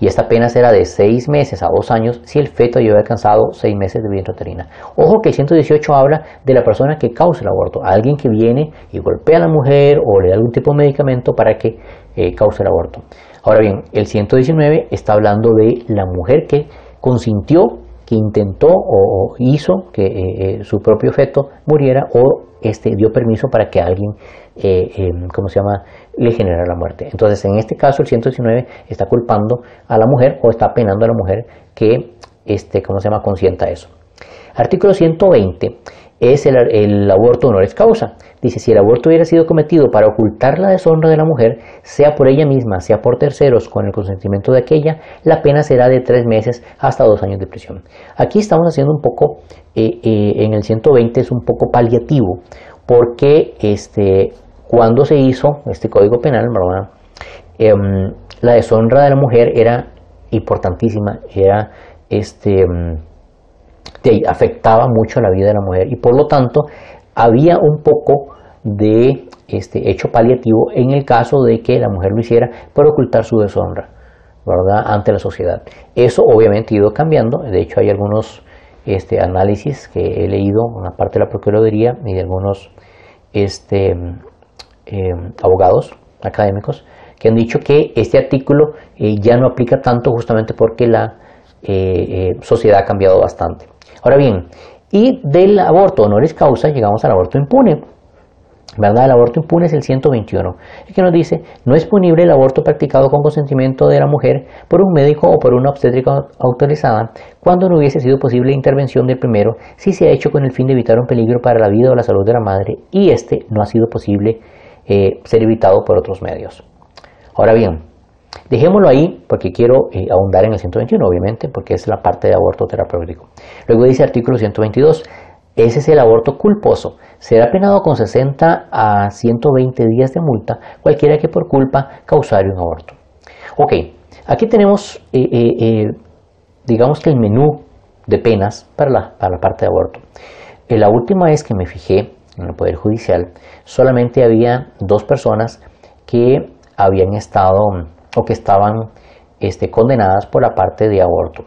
y esta pena será de 6 meses a 2 años si el feto lleva alcanzado 6 meses de vida intrauterina. Ojo que el 118 habla de la persona que causa el aborto, alguien que viene y golpea a la mujer o le da algún tipo de medicamento para que eh, cause el aborto. Ahora bien, el 119 está hablando de la mujer que consintió, que intentó o hizo que eh, eh, su propio feto muriera o este, dio permiso para que alguien, ¿cómo se llama?, le genera la muerte. Entonces, en este caso, el 119 está culpando a la mujer o está penando a la mujer que, este, ¿cómo se llama?, consienta eso. Artículo 120 es el, el, aborto honoris causa. Dice, si el aborto hubiera sido cometido para ocultar la deshonra de la mujer, sea por ella misma, sea por terceros, con el consentimiento de aquella, la pena será de tres meses hasta dos años de prisión. Aquí estamos haciendo un poco, eh, eh, en el 120 es un poco paliativo, porque este, cuando se hizo este código penal, em, la deshonra de la mujer era importantísima, era este, em, afectaba mucho la vida de la mujer y por lo tanto había un poco de este hecho paliativo en el caso de que la mujer lo hiciera para ocultar su deshonra ¿verdad? ante la sociedad. Eso obviamente ha ido cambiando, de hecho hay algunos este, análisis que he leído, una parte de la Procuraduría y de algunos este, eh, abogados académicos que han dicho que este artículo eh, ya no aplica tanto justamente porque la eh, sociedad ha cambiado bastante. Ahora bien, y del aborto honoris causa llegamos al aborto impune. ¿Verdad? El aborto impune es el 121, el que nos dice, no es punible el aborto practicado con consentimiento de la mujer por un médico o por una obstétrica autorizada cuando no hubiese sido posible intervención del primero si se ha hecho con el fin de evitar un peligro para la vida o la salud de la madre y este no ha sido posible eh, ser evitado por otros medios. Ahora bien, dejémoslo ahí porque quiero eh, ahondar en el 121, obviamente, porque es la parte de aborto terapéutico. Luego dice artículo 122, ese es el aborto culposo. Será penado con 60 a 120 días de multa cualquiera que por culpa causara un aborto. Ok, aquí tenemos, eh, digamos que el menú de penas para la, para la parte de aborto. la última vez que me fijé en el Poder Judicial, solamente había dos personas que habían estado o que estaban este, condenadas por la parte de aborto.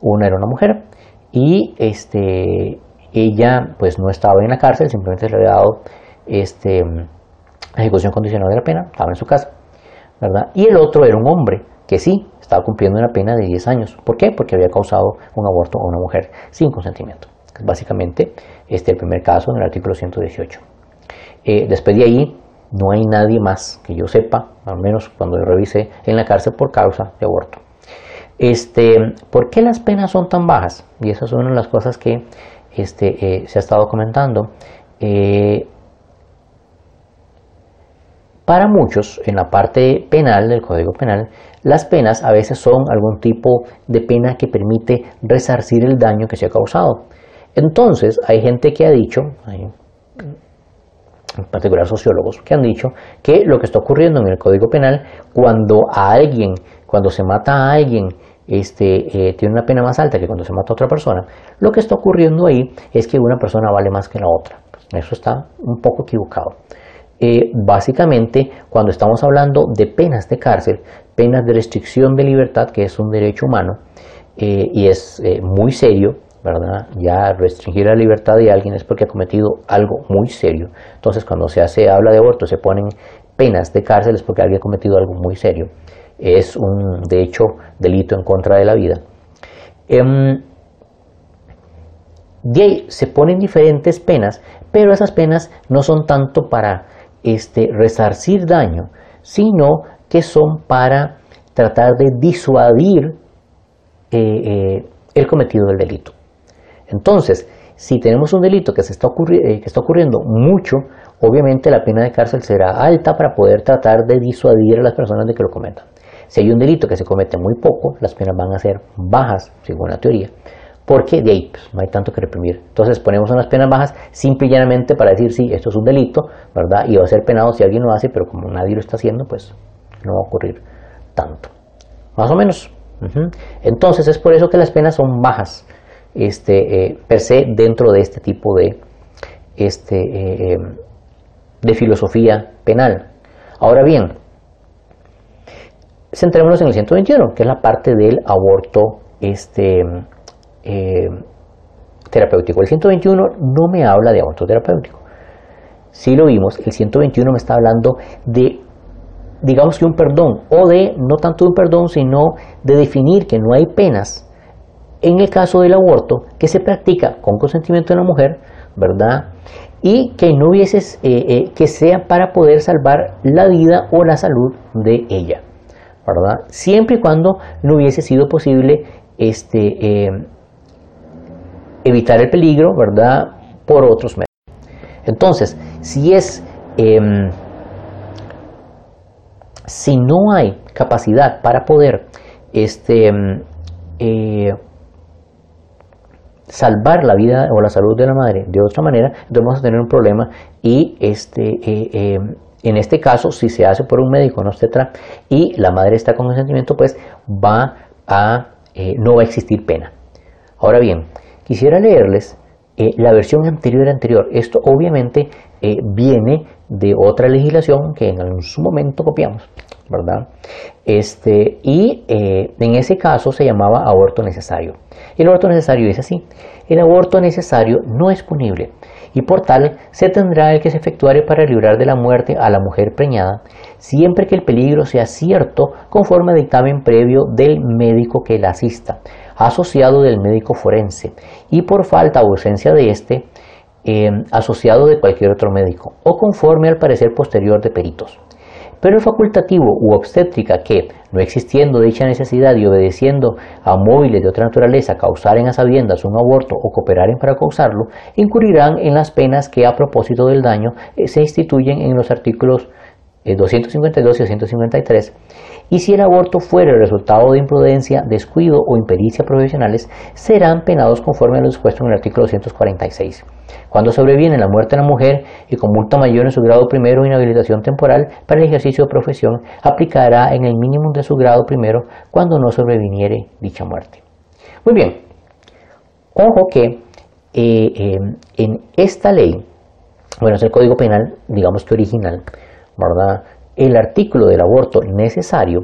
Una era una mujer y este, ella pues no estaba en la cárcel, simplemente le había dado este, ejecución condicional de la pena, estaba en su casa. ¿verdad? Y el otro era un hombre que sí estaba cumpliendo una pena de 10 años. ¿Por qué? Porque había causado un aborto a una mujer sin consentimiento. Básicamente, este es el primer caso en el artículo 118. Eh, después de ahí, no hay nadie más que yo sepa, al menos cuando yo revisé en la cárcel por causa de aborto. Este, ¿Por qué las penas son tan bajas? Y esas son una de las cosas que este, eh, se ha estado comentando. Eh, Para muchos, en la parte penal del Código Penal, las penas a veces son algún tipo de pena que permite resarcir el daño que se ha causado. Entonces, hay gente que ha dicho, en particular sociólogos, que han dicho que lo que está ocurriendo en el Código Penal, cuando a alguien, cuando se mata a alguien, este, eh, tiene una pena más alta que cuando se mata a otra persona, lo que está ocurriendo ahí es que una persona vale más que la otra. Eso está un poco equivocado. Eh, básicamente, cuando estamos hablando de penas de cárcel, penas de restricción de libertad, que es un derecho humano eh, y es muy serio, ¿verdad? Ya restringir la libertad de alguien es porque ha cometido algo muy serio. Entonces, cuando se hace, habla de aborto, se ponen penas de cárcel es porque alguien ha cometido algo muy serio. Es un, de hecho, delito en contra de la vida. Ahí se ponen diferentes penas, pero esas penas no son tanto para este, resarcir daño, sino que son para tratar de disuadir eh, eh, el cometido del delito. Entonces, si tenemos un delito que, se está, eh, que está ocurriendo mucho, obviamente la pena de cárcel será alta para poder tratar de disuadir a las personas de que lo cometan. Si hay un delito que se comete muy poco, las penas van a ser bajas, según la teoría, porque de ahí pues, no hay tanto que reprimir. Entonces ponemos unas penas bajas simple y llanamente para decir, sí, esto es un delito, ¿verdad? Y va a ser penado si alguien lo hace, pero como nadie lo está haciendo, pues no va a ocurrir tanto. Más o menos. Entonces es por eso que las penas son bajas este, eh, per se dentro de este tipo de, este, eh, em, de filosofía penal. Ahora bien, centrémonos en el 121, que es la parte del aborto este, terapéutico. El 121 no me habla de aborto terapéutico. Si lo vimos, el 121 me está hablando de, digamos que un perdón, o de no tanto un perdón, sino de definir que no hay penas en el caso del aborto que se practica con consentimiento de la mujer, ¿verdad? Y que no hubiese, eh, eh, que sea para poder salvar la vida o la salud de ella, ¿verdad? Siempre y cuando no hubiese sido posible este, eh, evitar el peligro, ¿verdad? Por otros medios. Entonces, si es, em, si no hay capacidad para poder este, em, salvar la vida o la salud de la madre de otra manera, entonces vamos a tener un problema y este, eh, eh, en este caso, si se hace por un médico no obstetra y la madre está con consentimiento, pues va a, eh, no va a existir pena. Ahora bien, quisiera leerles la versión anterior anterior. Esto obviamente viene de otra legislación que en su momento copiamos, ¿verdad? Este, y en ese caso se llamaba aborto necesario. El aborto necesario es así. El aborto necesario no es punible y por tal se tendrá el que se efectuare para librar de la muerte a la mujer preñada, siempre que el peligro sea cierto conforme a dictamen previo del médico que la asista, asociado del médico forense, y por falta o ausencia de éste, eh, asociado de cualquier otro médico, o conforme al parecer posterior de peritos. Pero el facultativo u obstétrica que, no existiendo dicha necesidad y obedeciendo a móviles de otra naturaleza, causaren a sabiendas un aborto o cooperaren para causarlo, incurrirán en las penas que a propósito del daño eh, se instituyen en los artículos 252 y 253 y si el aborto fuera el resultado de imprudencia, descuido o impericia profesionales, serán penados conforme a lo dispuesto en el artículo 246. Cuando sobreviene la muerte de la mujer y con multa mayor en su grado primero inhabilitación temporal para el ejercicio de profesión, aplicará en el mínimo de su grado primero cuando no sobreviniere dicha muerte. Muy bien, ojo que eh, eh, en esta ley, bueno, es el Código Penal, digamos que original, ¿verdad? El artículo del aborto necesario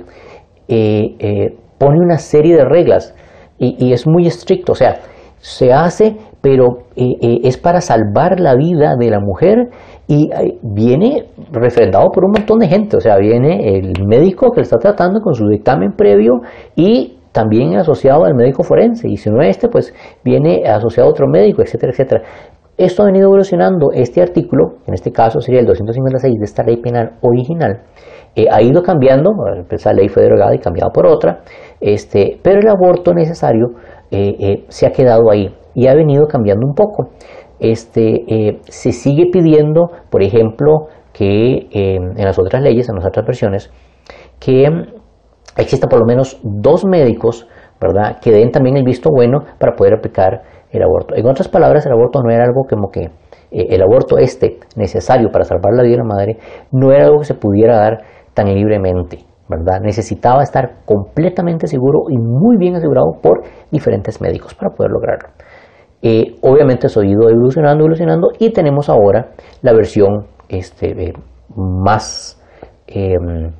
eh, eh, pone una serie de reglas y, es muy estricto, o sea, se hace, pero eh, es para salvar la vida de la mujer y viene refrendado por un montón de gente, o sea, viene el médico que le está tratando con su dictamen previo y también asociado al médico forense, y si no este, pues viene asociado a otro médico, etcétera, etcétera. Esto ha venido evolucionando. Este artículo, en este caso sería el 256 de esta ley penal original, eh, ha ido cambiando, esa ley fue derogada y cambiada por otra, este, pero el aborto necesario eh, eh, se ha quedado ahí y ha venido cambiando un poco. este, se sigue pidiendo, por ejemplo, que en las otras leyes, en las otras versiones, que exista por lo menos dos médicos, ¿verdad?, que den también el visto bueno para poder aplicar el aborto. En otras palabras, el aborto no era algo como que eh, el aborto este necesario para salvar la vida de la madre no era algo que se pudiera dar tan libremente, ¿verdad? Necesitaba estar completamente seguro y muy bien asegurado por diferentes médicos para poder lograrlo. Eh, obviamente eso ha ido evolucionando, evolucionando y tenemos ahora la versión este, más em,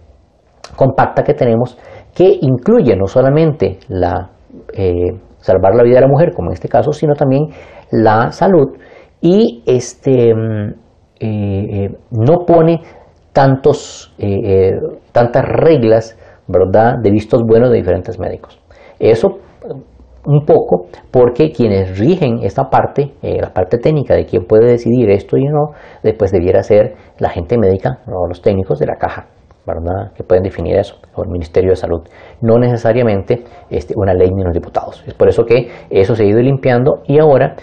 compacta que tenemos que incluye no solamente la eh, salvar la vida de la mujer, como en este caso, sino también la salud y este, mm, eh, eh, no pone tantos, tantas reglas ¿verdad? de vistos buenos de diferentes médicos. Eso un poco porque quienes rigen esta parte, la parte técnica de quién puede decidir esto y no, después debiera ser la gente médica o los técnicos de la caja. Que pueden definir eso, o el Ministerio de Salud, no necesariamente este, una ley ni los diputados. Es por eso que eso se ha ido limpiando y ahora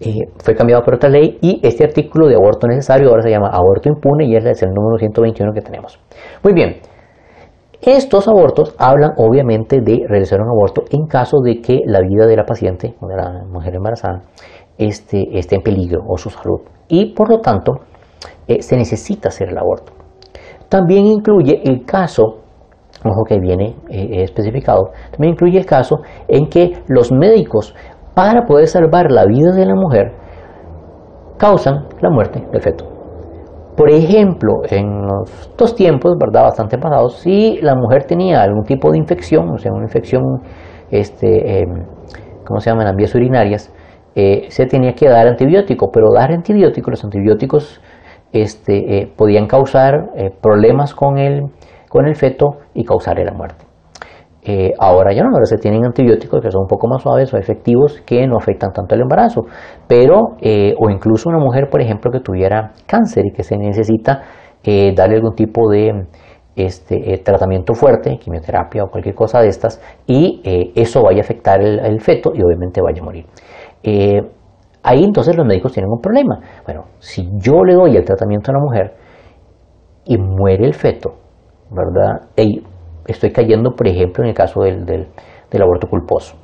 eh, fue cambiado por otra ley y este artículo de aborto necesario ahora se llama aborto impune y es el número 121 que tenemos. Muy bien, estos abortos hablan obviamente de realizar un aborto en caso de que la vida de la paciente o de la mujer embarazada esté, esté en peligro o su salud y por lo tanto eh, se necesita hacer el aborto. También incluye el caso, ojo que viene eh, especificado, también incluye el caso en que los médicos, para poder salvar la vida de la mujer, causan la muerte del feto. Por ejemplo, en los dos tiempos, ¿verdad? Bastante pasados, si la mujer tenía algún tipo de infección, o sea, una infección, este, em, ¿cómo se llaman? Las vías urinarias, eh, se tenía que dar antibiótico, pero dar antibióticos, los antibióticos este, eh, podían causar eh, problemas con el, con el feto y causarle la muerte. Eh, ahora ya no, ahora se tienen antibióticos que son un poco más suaves o efectivos que no afectan tanto el embarazo, pero o incluso una mujer, por ejemplo, que tuviera cáncer y que se necesita darle algún tipo de este, tratamiento fuerte, quimioterapia o cualquier cosa de estas, y eso vaya a afectar el, el, feto y obviamente vaya a morir. Ahí entonces los médicos tienen un problema. Bueno, si yo le doy el tratamiento a la mujer y muere el feto, ¿verdad? Estoy cayendo, por ejemplo, en el caso del, del, aborto culposo,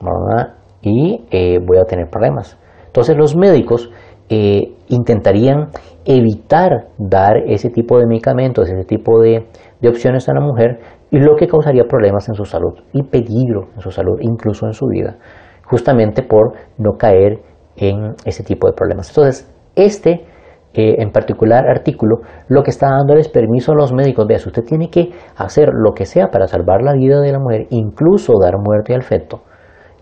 ¿verdad? Y eh, voy a tener problemas. Entonces los médicos eh, intentarían evitar dar ese tipo de medicamentos, ese tipo de, de opciones a la mujer, y lo que causaría problemas en su salud y peligro en su salud, incluso en su vida, justamente por no caer en ese tipo de problemas. Entonces, este eh, en particular artículo lo que está dándoles permiso a los médicos, vea, usted tiene que hacer lo que sea para salvar la vida de la mujer, incluso dar muerte al feto,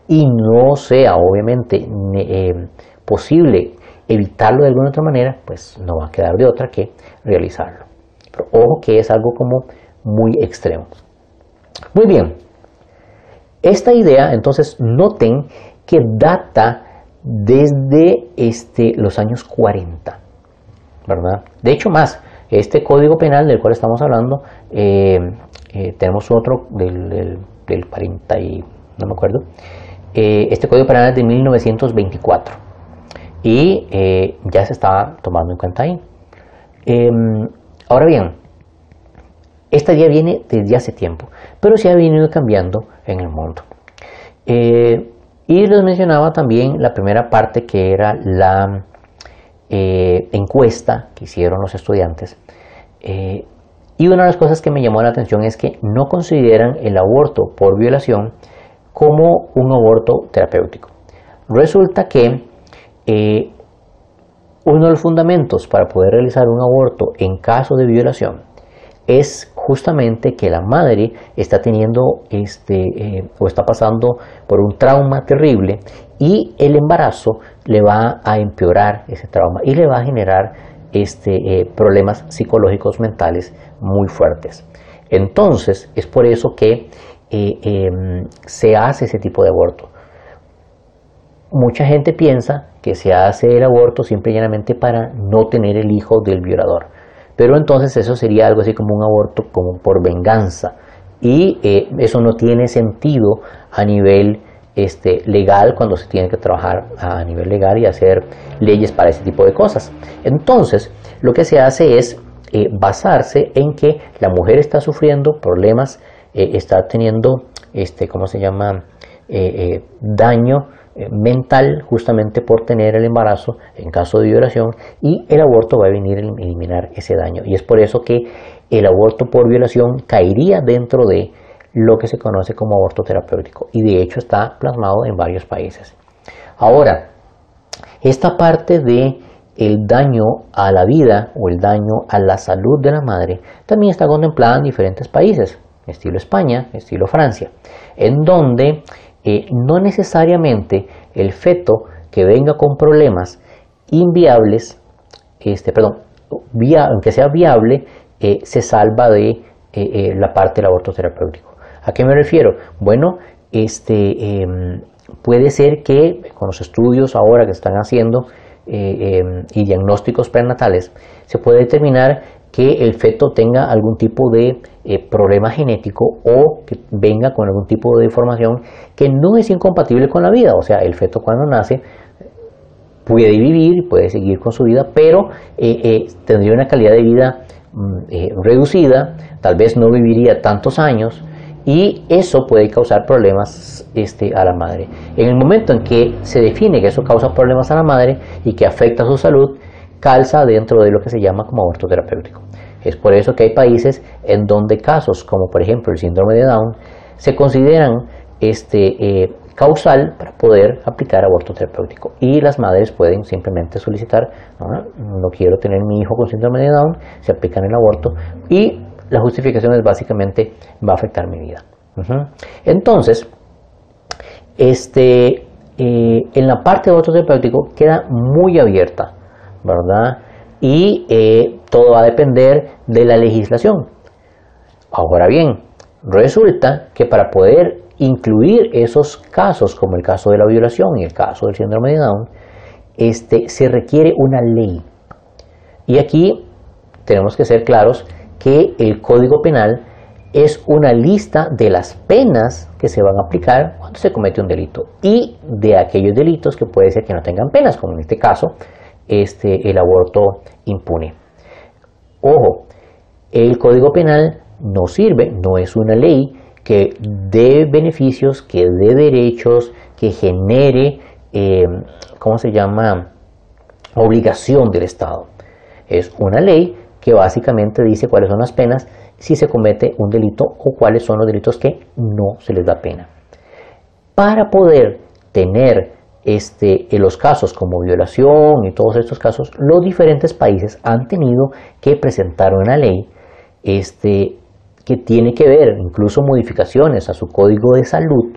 y no sea obviamente eh, posible evitarlo de alguna otra manera, pues no va a quedar de otra que realizarlo. Pero ojo que es algo como muy extremo. Muy bien, esta idea entonces noten que data desde este, los años 40, ¿verdad? De hecho, más, este código penal del cual estamos hablando, eh, eh, tenemos otro del, del, 40 y no me acuerdo, eh, este código penal es de 1924 y ya se estaba tomando en cuenta ahí. Em, ahora bien, esta idea viene desde hace tiempo, pero se ha venido cambiando en el mundo. Y les mencionaba también la primera parte que era la eh, encuesta que hicieron los estudiantes. Eh, y una de las cosas que me llamó la atención es que no consideran el aborto por violación como un aborto terapéutico. Resulta que eh, uno de los fundamentos para poder realizar un aborto en caso de violación es justamente que la madre está teniendo este, eh, o está pasando por un trauma terrible y el embarazo le va a empeorar ese trauma y le va a generar este, eh, problemas psicológicos mentales muy fuertes. Entonces es por eso que eh, em, se hace ese tipo de aborto. Mucha gente piensa que se hace el aborto simple y para no tener el hijo del violador. Pero entonces eso sería algo así como un aborto como por venganza. Y eh, eso no tiene sentido a nivel este, legal cuando se tiene que trabajar a nivel legal y hacer leyes para ese tipo de cosas. Entonces, lo que se hace es eh, basarse en que la mujer está sufriendo problemas, eh, está teniendo, este, ¿cómo se llama?, eh, daño mental justamente por tener el embarazo en caso de violación y el aborto va a venir a eliminar ese daño. Y es por eso que el aborto por violación caería dentro de lo que se conoce como aborto terapéutico y de hecho está plasmado en varios países. Ahora, esta parte de el daño a la vida o el daño a la salud de la madre también está contemplada en diferentes países, estilo España, estilo Francia, en donde eh, no necesariamente el feto que venga con problemas inviables, este, perdón, aunque sea viable, eh, se salva de eh, la parte del aborto terapéutico. ¿A qué me refiero? Bueno, este, em, puede ser que con los estudios ahora que están haciendo, eh, em, y diagnósticos prenatales, se puede determinar que el feto tenga algún tipo de eh, problema genético o que venga con algún tipo de deformación que no es incompatible con la vida. O sea, el feto cuando nace puede vivir, puede seguir con su vida, pero eh, tendría una calidad de vida mm, reducida, tal vez no viviría tantos años, y eso puede causar problemas este, a la madre. En el momento en que se define que eso causa problemas a la madre y que afecta a su salud, calza dentro de lo que se llama como aborto terapéutico. Es por eso que hay países en donde casos como por ejemplo el síndrome de Down se consideran este, eh, causal para poder aplicar aborto terapéutico. Y las madres pueden simplemente solicitar, no, quiero tener mi hijo con síndrome de Down, se aplican el aborto y la justificación es básicamente va a afectar mi vida. Entonces, este, eh, en la parte de otro terapéutico queda muy abierta, ¿verdad? Y eh, todo va a depender de la legislación. Ahora bien, resulta que para poder incluir esos casos, como el caso de la violación y el caso del síndrome de Down, este, se requiere una ley. Y aquí tenemos que ser claros que el Código Penal es una lista de las penas que se van a aplicar cuando se comete un delito y de aquellos delitos que puede ser que no tengan penas, como en este caso este, el aborto impune. Ojo, el Código Penal no sirve, no es una ley que dé beneficios, que dé derechos, que genere, eh, ¿cómo se llama?, obligación del Estado. Es una ley que básicamente dice cuáles son las penas si se comete un delito o cuáles son los delitos que no se les da pena. Para poder tener este, en los casos como violación y todos estos casos, los diferentes países han tenido que presentar una ley este, que tiene que ver incluso modificaciones a su código de salud,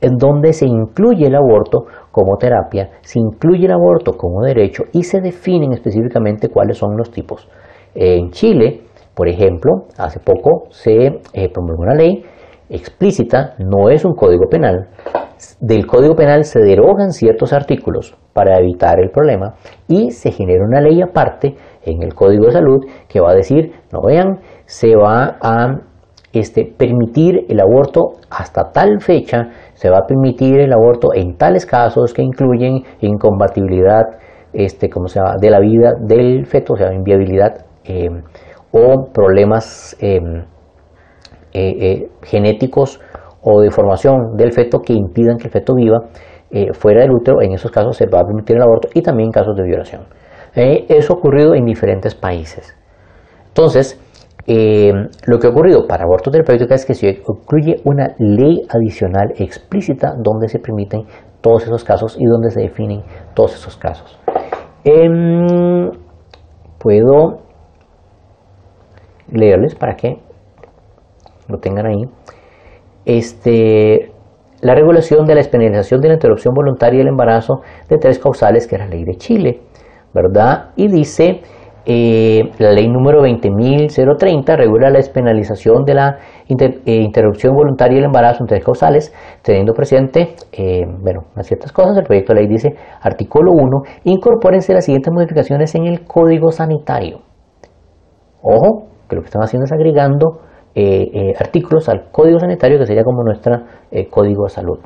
en donde se incluye el aborto como terapia, se incluye el aborto como derecho y se definen específicamente cuáles son los tipos. En Chile, por ejemplo, hace poco se eh, promulgó una ley explícita, no es un código penal. Del código penal se derogan ciertos artículos para evitar el problema y se genera una ley aparte en el código de salud que va a decir, no vean, se va a este, permitir el aborto hasta tal fecha, se va a permitir el aborto en tales casos que incluyen incompatibilidad este, ¿cómo se llama? de la vida del feto, o sea, inviabilidad eh, o problemas eh, eh, genéticos o de formación del feto que impidan que el feto viva fuera del útero, en esos casos se va a permitir el aborto y también en casos de violación. eso ha ocurrido en diferentes países. Entonces, lo que ha ocurrido para aborto terapéutico es que se incluye una ley adicional explícita donde se permiten todos esos casos y donde se definen todos esos casos. Em, puedo leerles para que lo tengan ahí. Este, la regulación de la despenalización de la interrupción voluntaria del embarazo de tres causales, que es la ley de Chile, ¿verdad? Y dice, eh, la ley número 20.030 regula la despenalización de la eh, interrupción voluntaria del embarazo en tres causales, teniendo presente, eh, bueno, unas ciertas cosas. El proyecto de ley dice, artículo 1, incorpórense las siguientes modificaciones en el Código Sanitario. Ojo, que lo que están haciendo es agregando eh, eh, artículos al código sanitario que sería como nuestro eh, código de salud.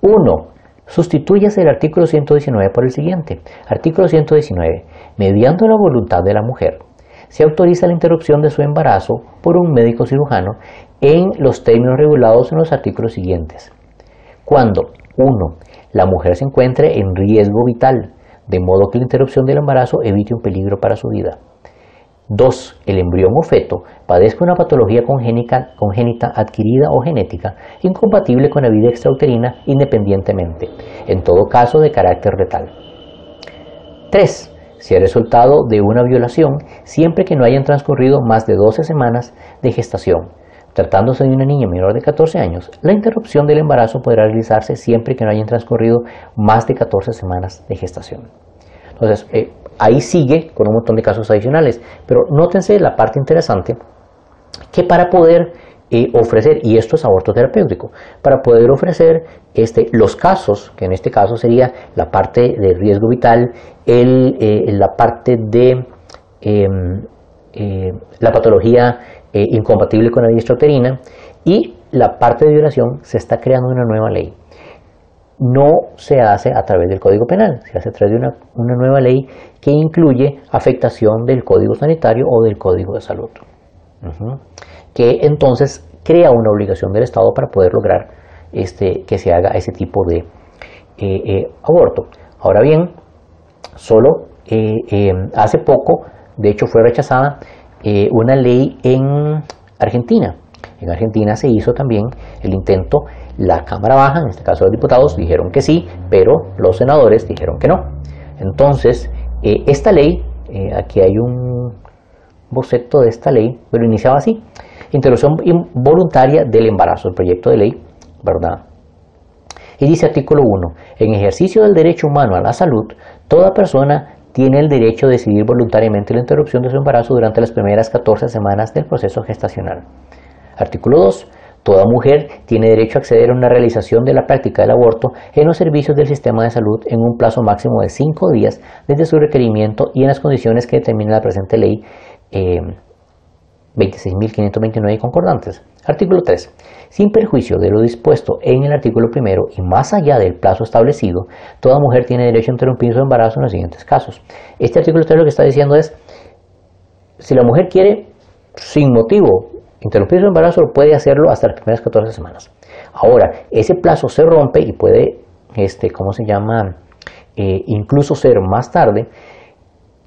1. Sustituyase el artículo 119 por el siguiente. Artículo 119. Mediante la voluntad de la mujer, se autoriza la interrupción de su embarazo por un médico cirujano en los términos regulados en los artículos siguientes. Cuando 1. La mujer se encuentre en riesgo vital, de modo que la interrupción del embarazo evite un peligro para su vida. 2. El embrión o feto padezca una patología congénita, adquirida o genética incompatible con la vida extrauterina independientemente, en todo caso de carácter retal. 3. Si el resultado de una violación, siempre que no hayan transcurrido más de 12 semanas de gestación. Tratándose de una niña menor de 14 años, la interrupción del embarazo podrá realizarse siempre que no hayan transcurrido más de 14 semanas de gestación. Entonces, eh, ahí sigue con un montón de casos adicionales. Pero nótense la parte interesante que para poder eh, ofrecer, y esto es aborto terapéutico, para poder ofrecer este, los casos, que en este caso sería la parte de riesgo vital, el, eh, la parte de em, la patología incompatible con la vida extrauterina y la parte de violación, se está creando una nueva ley no se hace a través del Código Penal, se hace a través de una, nueva ley que incluye afectación del Código Sanitario o del Código de Salud, que entonces crea una obligación del Estado para poder lograr este, que se haga ese tipo de eh, eh, aborto. Ahora bien, solo eh, hace poco, de hecho fue rechazada una ley en Argentina. En Argentina se hizo también el intento la Cámara Baja, en este caso los diputados, dijeron que sí, pero los senadores dijeron que no. Entonces, eh, esta ley, eh, aquí hay un boceto de esta ley, pero iniciaba así. Interrupción voluntaria del embarazo, el proyecto de ley, ¿verdad? Y dice artículo 1, en ejercicio del derecho humano a la salud, toda persona tiene el derecho de decidir voluntariamente la interrupción de su embarazo durante las primeras 14 semanas del proceso gestacional. Artículo 2. Toda mujer tiene derecho a acceder a una realización de la práctica del aborto en los servicios del sistema de salud en un plazo máximo de cinco días desde su requerimiento y en las condiciones que determina la presente ley 26.529 eh, y concordantes. Artículo 3. Sin perjuicio de lo dispuesto en el artículo primero y más allá del plazo establecido, toda mujer tiene derecho a interrumpir su embarazo en los siguientes casos. Este artículo 3 lo que está diciendo es, si la mujer quiere, sin motivo, interrumpir su embarazo puede hacerlo hasta las primeras 14 semanas. Ahora, ese plazo se rompe y puede, este, ¿cómo se llama? Eh, incluso ser más tarde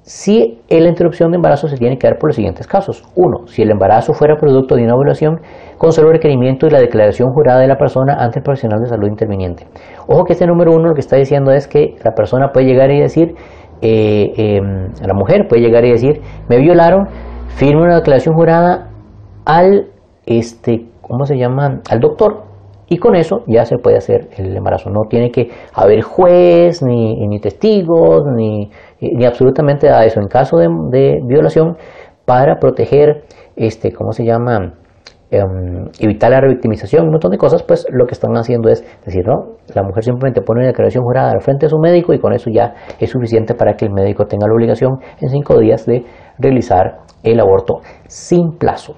si la interrupción de embarazo se tiene que dar por los siguientes casos. Uno, si el embarazo fuera producto de una evaluación con solo requerimiento y la declaración jurada de la persona ante el profesional de salud interviniente. Ojo que este número uno lo que está diciendo es que la persona puede llegar y decir, eh, em, la mujer puede llegar y decir, me violaron, firme una declaración jurada al, este, ¿cómo se llama? Al doctor. Y con eso ya se puede hacer el embarazo. No tiene que haber juez, ni, ni testigos, ni, ni, absolutamente nada de eso. En caso de, violación, para proteger, este, ¿cómo se llama? Em, evitar la revictimización, un montón de cosas, pues lo que están haciendo es decir, no, la mujer simplemente pone una declaración jurada al frente de su médico y con eso ya es suficiente para que el médico tenga la obligación en cinco días de realizar el aborto sin plazo.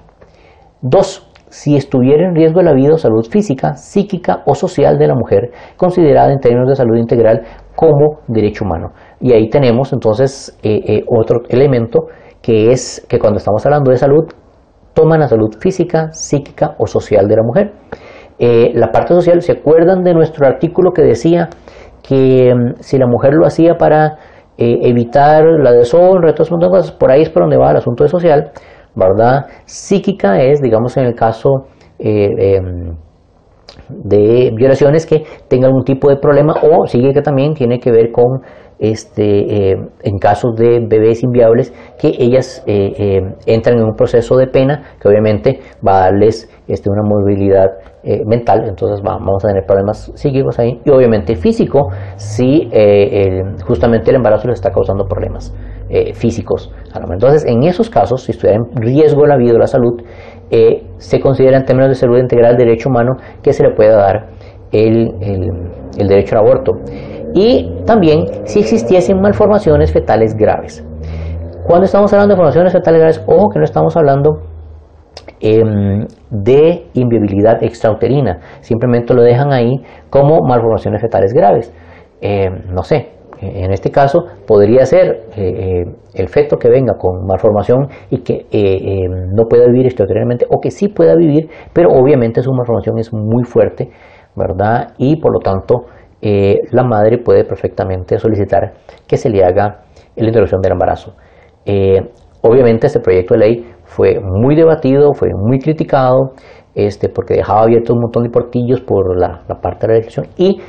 Dos, si estuviera en riesgo la vida o salud física, psíquica o social de la mujer, considerada en términos de salud integral como derecho humano. Y ahí tenemos entonces eh, eh, otro elemento que es que cuando estamos hablando de salud, toman la salud física, psíquica o social de la mujer. Eh, la parte social, ¿se acuerdan de nuestro artículo que decía que mm, si la mujer lo hacía para evitar la deshonra, todas esas cosas, por ahí es por donde va el asunto de social? ¿Verdad? Psíquica es, digamos, en el caso eh, em, de violaciones que tengan algún tipo de problema o psíquica también tiene que ver con este, eh, en casos de bebés inviables que ellas eh, entran en un proceso de pena que obviamente va a darles este, una movilidad mental, entonces vamos a tener problemas psíquicos ahí y obviamente físico si justamente el embarazo les está causando problemas. Eh, físicos. Entonces, en esos casos, si estuviera en riesgo la vida o la salud, eh, se considera en términos de salud integral derecho humano que se le pueda dar el, derecho al aborto. Y también si existiesen malformaciones fetales graves. Cuando estamos hablando de malformaciones fetales graves, ojo que no estamos hablando em, de inviabilidad extrauterina. Simplemente lo dejan ahí como malformaciones fetales graves. Em, no sé, en este caso podría ser eh, eh, el feto que venga con malformación y que eh, no pueda vivir extrauterinamente o que sí pueda vivir, pero obviamente su malformación es muy fuerte, ¿verdad? Y por lo tanto la madre puede perfectamente solicitar que se le haga la interrupción del embarazo. obviamente este proyecto de ley fue muy debatido, fue muy criticado, este, porque dejaba abierto un montón de portillos por la, la parte de la legislación y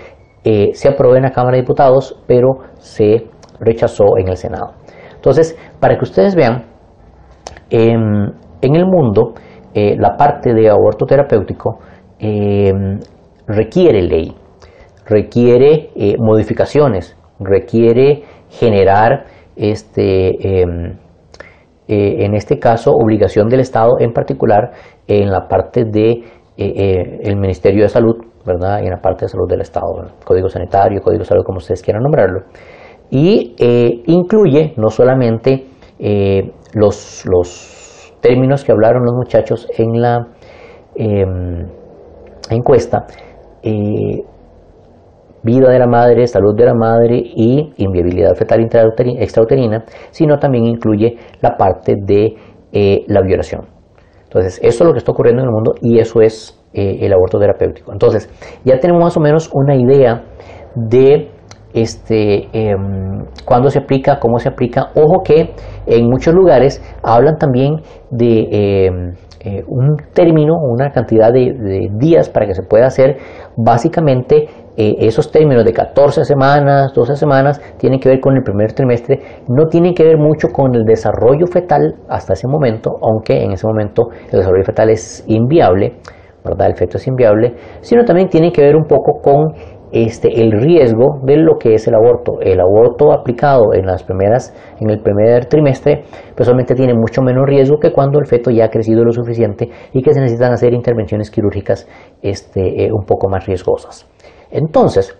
eh, se aprobó en la Cámara de Diputados, pero se rechazó en el Senado. Entonces, para que ustedes vean, en el mundo eh, la parte de aborto terapéutico em, requiere ley, requiere eh, modificaciones, requiere generar este, em, en este caso obligación del Estado en particular en la parte de el Ministerio de Salud ¿verdad? Y en la parte de salud del Estado, código sanitario, código de salud, como ustedes quieran nombrarlo. Y eh, incluye no solamente eh, los, los, términos que hablaron los muchachos en la em, encuesta, eh, vida de la madre, salud de la madre y inviabilidad fetal extrauterina, sino también incluye la parte de la violación. Entonces, eso es lo que está ocurriendo en el mundo y eso es eh, el aborto terapéutico. Entonces, ya tenemos más o menos una idea de este, em, cuándo se aplica, cómo se aplica. Ojo que en muchos lugares hablan también de em, eh, un término, una cantidad de, días para que se pueda hacer. Básicamente, eh, esos términos de 14 semanas, 12 semanas, tienen que ver con el primer trimestre, no tienen que ver mucho con el desarrollo fetal hasta ese momento, aunque en ese momento el desarrollo fetal es inviable. ¿Verdad? El feto es inviable, sino también tiene que ver un poco con este, el riesgo de lo que es el aborto. El aborto aplicado en, las primeras, en el primer trimestre personalmente tiene mucho menos riesgo que cuando el feto ya ha crecido lo suficiente y que se necesitan hacer intervenciones quirúrgicas este, eh, un poco más riesgosas. Entonces,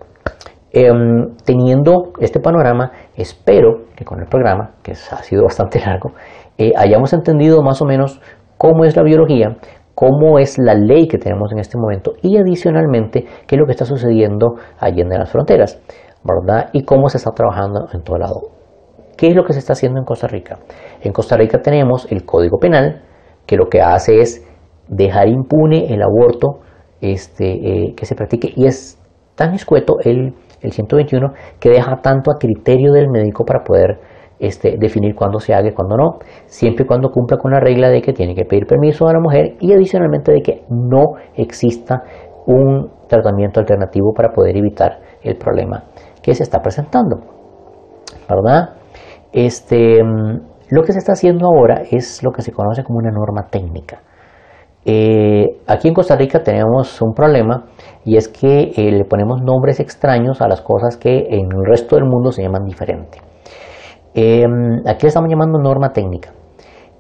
em, teniendo este panorama, espero que con el programa, que ha sido bastante largo, eh, hayamos entendido más o menos cómo es la biología, cómo es la ley que tenemos en este momento y adicionalmente qué es lo que está sucediendo allí en las fronteras, ¿verdad? Y cómo se está trabajando en todo lado. ¿Qué es lo que se está haciendo en Costa Rica? En Costa Rica tenemos el Código Penal, que lo que hace es dejar impune el aborto este, eh, que se practique y es tan escueto el, el 121 que deja tanto a criterio del médico para poder este, definir cuándo se haga y cuándo no, siempre y cuando cumpla con la regla de que tiene que pedir permiso a la mujer y adicionalmente de que no exista un tratamiento alternativo para poder evitar el problema que se está presentando. ¿Verdad? Este, mm, lo que se está haciendo ahora es lo que se conoce como una norma técnica. Eh, aquí en Costa Rica tenemos un problema y es que eh, le ponemos nombres extraños a las cosas que en el resto del mundo se llaman diferente. Em, aquí estamos llamando norma técnica.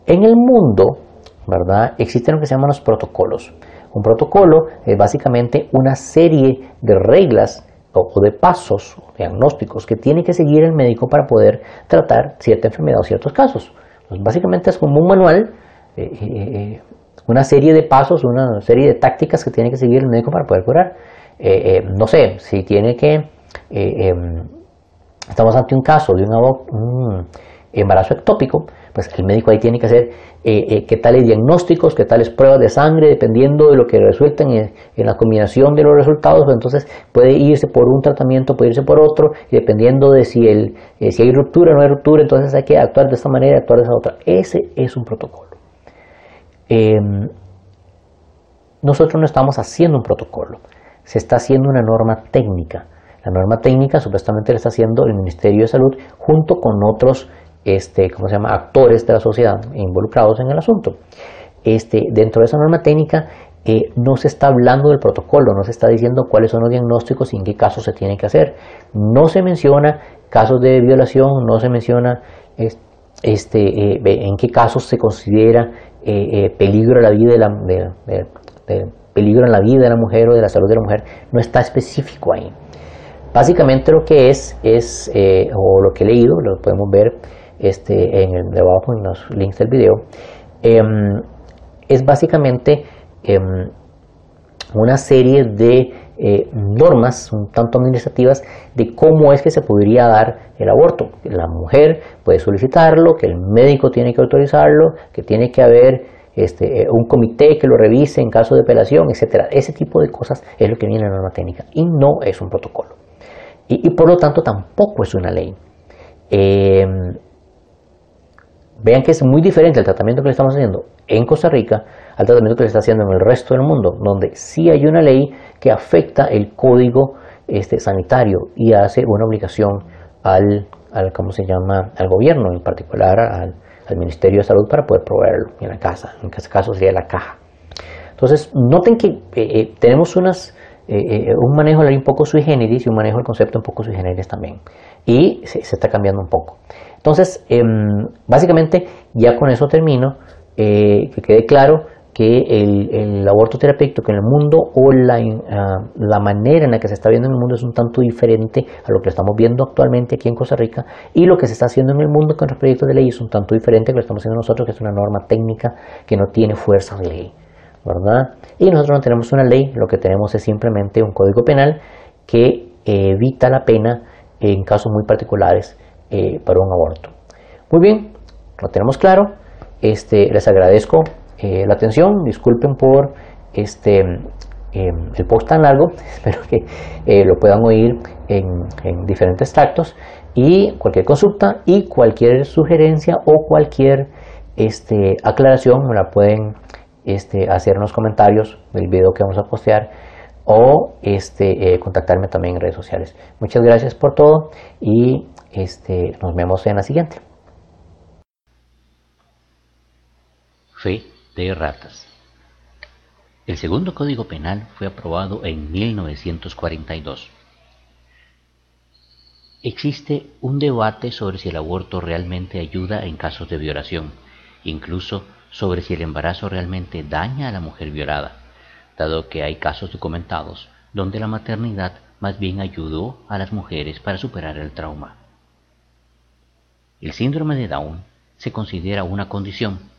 En el mundo, ¿verdad? Existen lo que se llaman los protocolos. Un protocolo es básicamente una serie de reglas o de pasos diagnósticos que tiene que seguir el médico para poder tratar cierta enfermedad o ciertos casos. básicamente es como un manual, eh, eh, eh, una serie de pasos, una serie de tácticas que tiene que seguir el médico para poder curar. no sé, si tiene que em, estamos ante un caso de un, embarazo ectópico, pues el médico ahí tiene que hacer eh, eh, qué tales diagnósticos, qué tales pruebas de sangre, dependiendo de lo que resulten en, la combinación de los resultados, pues entonces puede irse por un tratamiento, puede irse por otro, y dependiendo de si, el, eh, si hay ruptura o no hay ruptura, entonces hay que actuar de esta manera, actuar de esa otra. Ese es un protocolo. Em, nosotros no estamos haciendo un protocolo, se está haciendo una norma técnica la norma técnica supuestamente la está haciendo el Ministerio de Salud junto con otros este, ¿cómo se llama? actores de la sociedad involucrados en el asunto. Este, dentro de esa norma técnica eh, no se está hablando del protocolo, no se está diciendo cuáles son los diagnósticos y en qué casos se tiene que hacer. No se menciona casos de violación, no se menciona este, eh, en qué casos se considera eh, peligro la vida de la, peligro en la vida de la mujer o de la salud de la mujer. No está específico ahí. Básicamente lo que es, es eh, o lo que he leído, lo podemos ver este, en el debajo en los links del video, em, es básicamente em, una serie de eh, normas un tanto administrativas de cómo es que se podría dar el aborto. La mujer puede solicitarlo, que el médico tiene que autorizarlo, que tiene que haber este, eh, un comité que lo revise en caso de apelación, etcétera. Ese tipo de cosas es lo que viene en la norma técnica y no es un protocolo. Y, por lo tanto tampoco es una ley. Em, vean que es muy diferente el tratamiento que le estamos haciendo en Costa Rica al tratamiento que se está haciendo en el resto del mundo, donde sí hay una ley que afecta el código este, sanitario y hace una obligación al, al, ¿cómo se llama? al gobierno, en particular al, Ministerio de Salud para poder proveerlo en la casa, en este caso sería la caja. Entonces, noten que eh, eh, tenemos unas, eh, un manejo un poco sui generis y un manejo del concepto un poco sui generis también. Y se, está cambiando un poco. Entonces, em, básicamente, ya con eso termino. que quede claro, que el, aborto terapéutico en el mundo o la, ah, la, manera en la que se está viendo en el mundo es un tanto diferente a lo que estamos viendo actualmente aquí en Costa Rica y lo que se está haciendo en el mundo con los proyectos de ley es un tanto diferente a lo que estamos haciendo nosotros, que es una norma técnica que no tiene fuerza de ley, Y nosotros no tenemos una ley, lo que tenemos es simplemente un código penal que evita la pena en casos muy particulares eh, para un aborto. Muy bien, lo tenemos claro. Este, les agradezco eh, la atención. Disculpen por este em, el post tan largo. Espero que eh, lo puedan oír en, diferentes tractos. Y cualquier consulta y cualquier sugerencia o cualquier este, aclaración me la pueden este, hacer en los comentarios del video que vamos a postear o este, eh, contactarme también en redes sociales. Muchas gracias por todo y este, nos vemos en la siguiente. Fe de ratas. El segundo Código Penal fue aprobado en 1942. Existe un debate sobre si el aborto realmente ayuda en casos de violación, incluso sobre si el embarazo realmente daña a la mujer violada, dado que hay casos documentados donde la maternidad más bien ayudó a las mujeres para superar el trauma. El síndrome de Down se considera una condición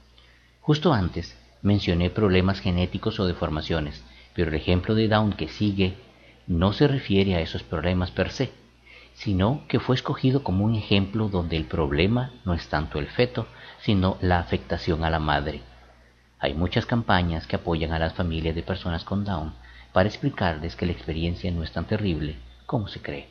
Justo antes mencioné problemas genéticos o deformaciones, pero el ejemplo de Down que sigue no se refiere a esos problemas per se, sino que fue escogido como un ejemplo donde el problema no es tanto el feto, sino la afectación a la madre. Hay muchas campañas que apoyan a las familias de personas con Down para explicarles que la experiencia no es tan terrible como se cree.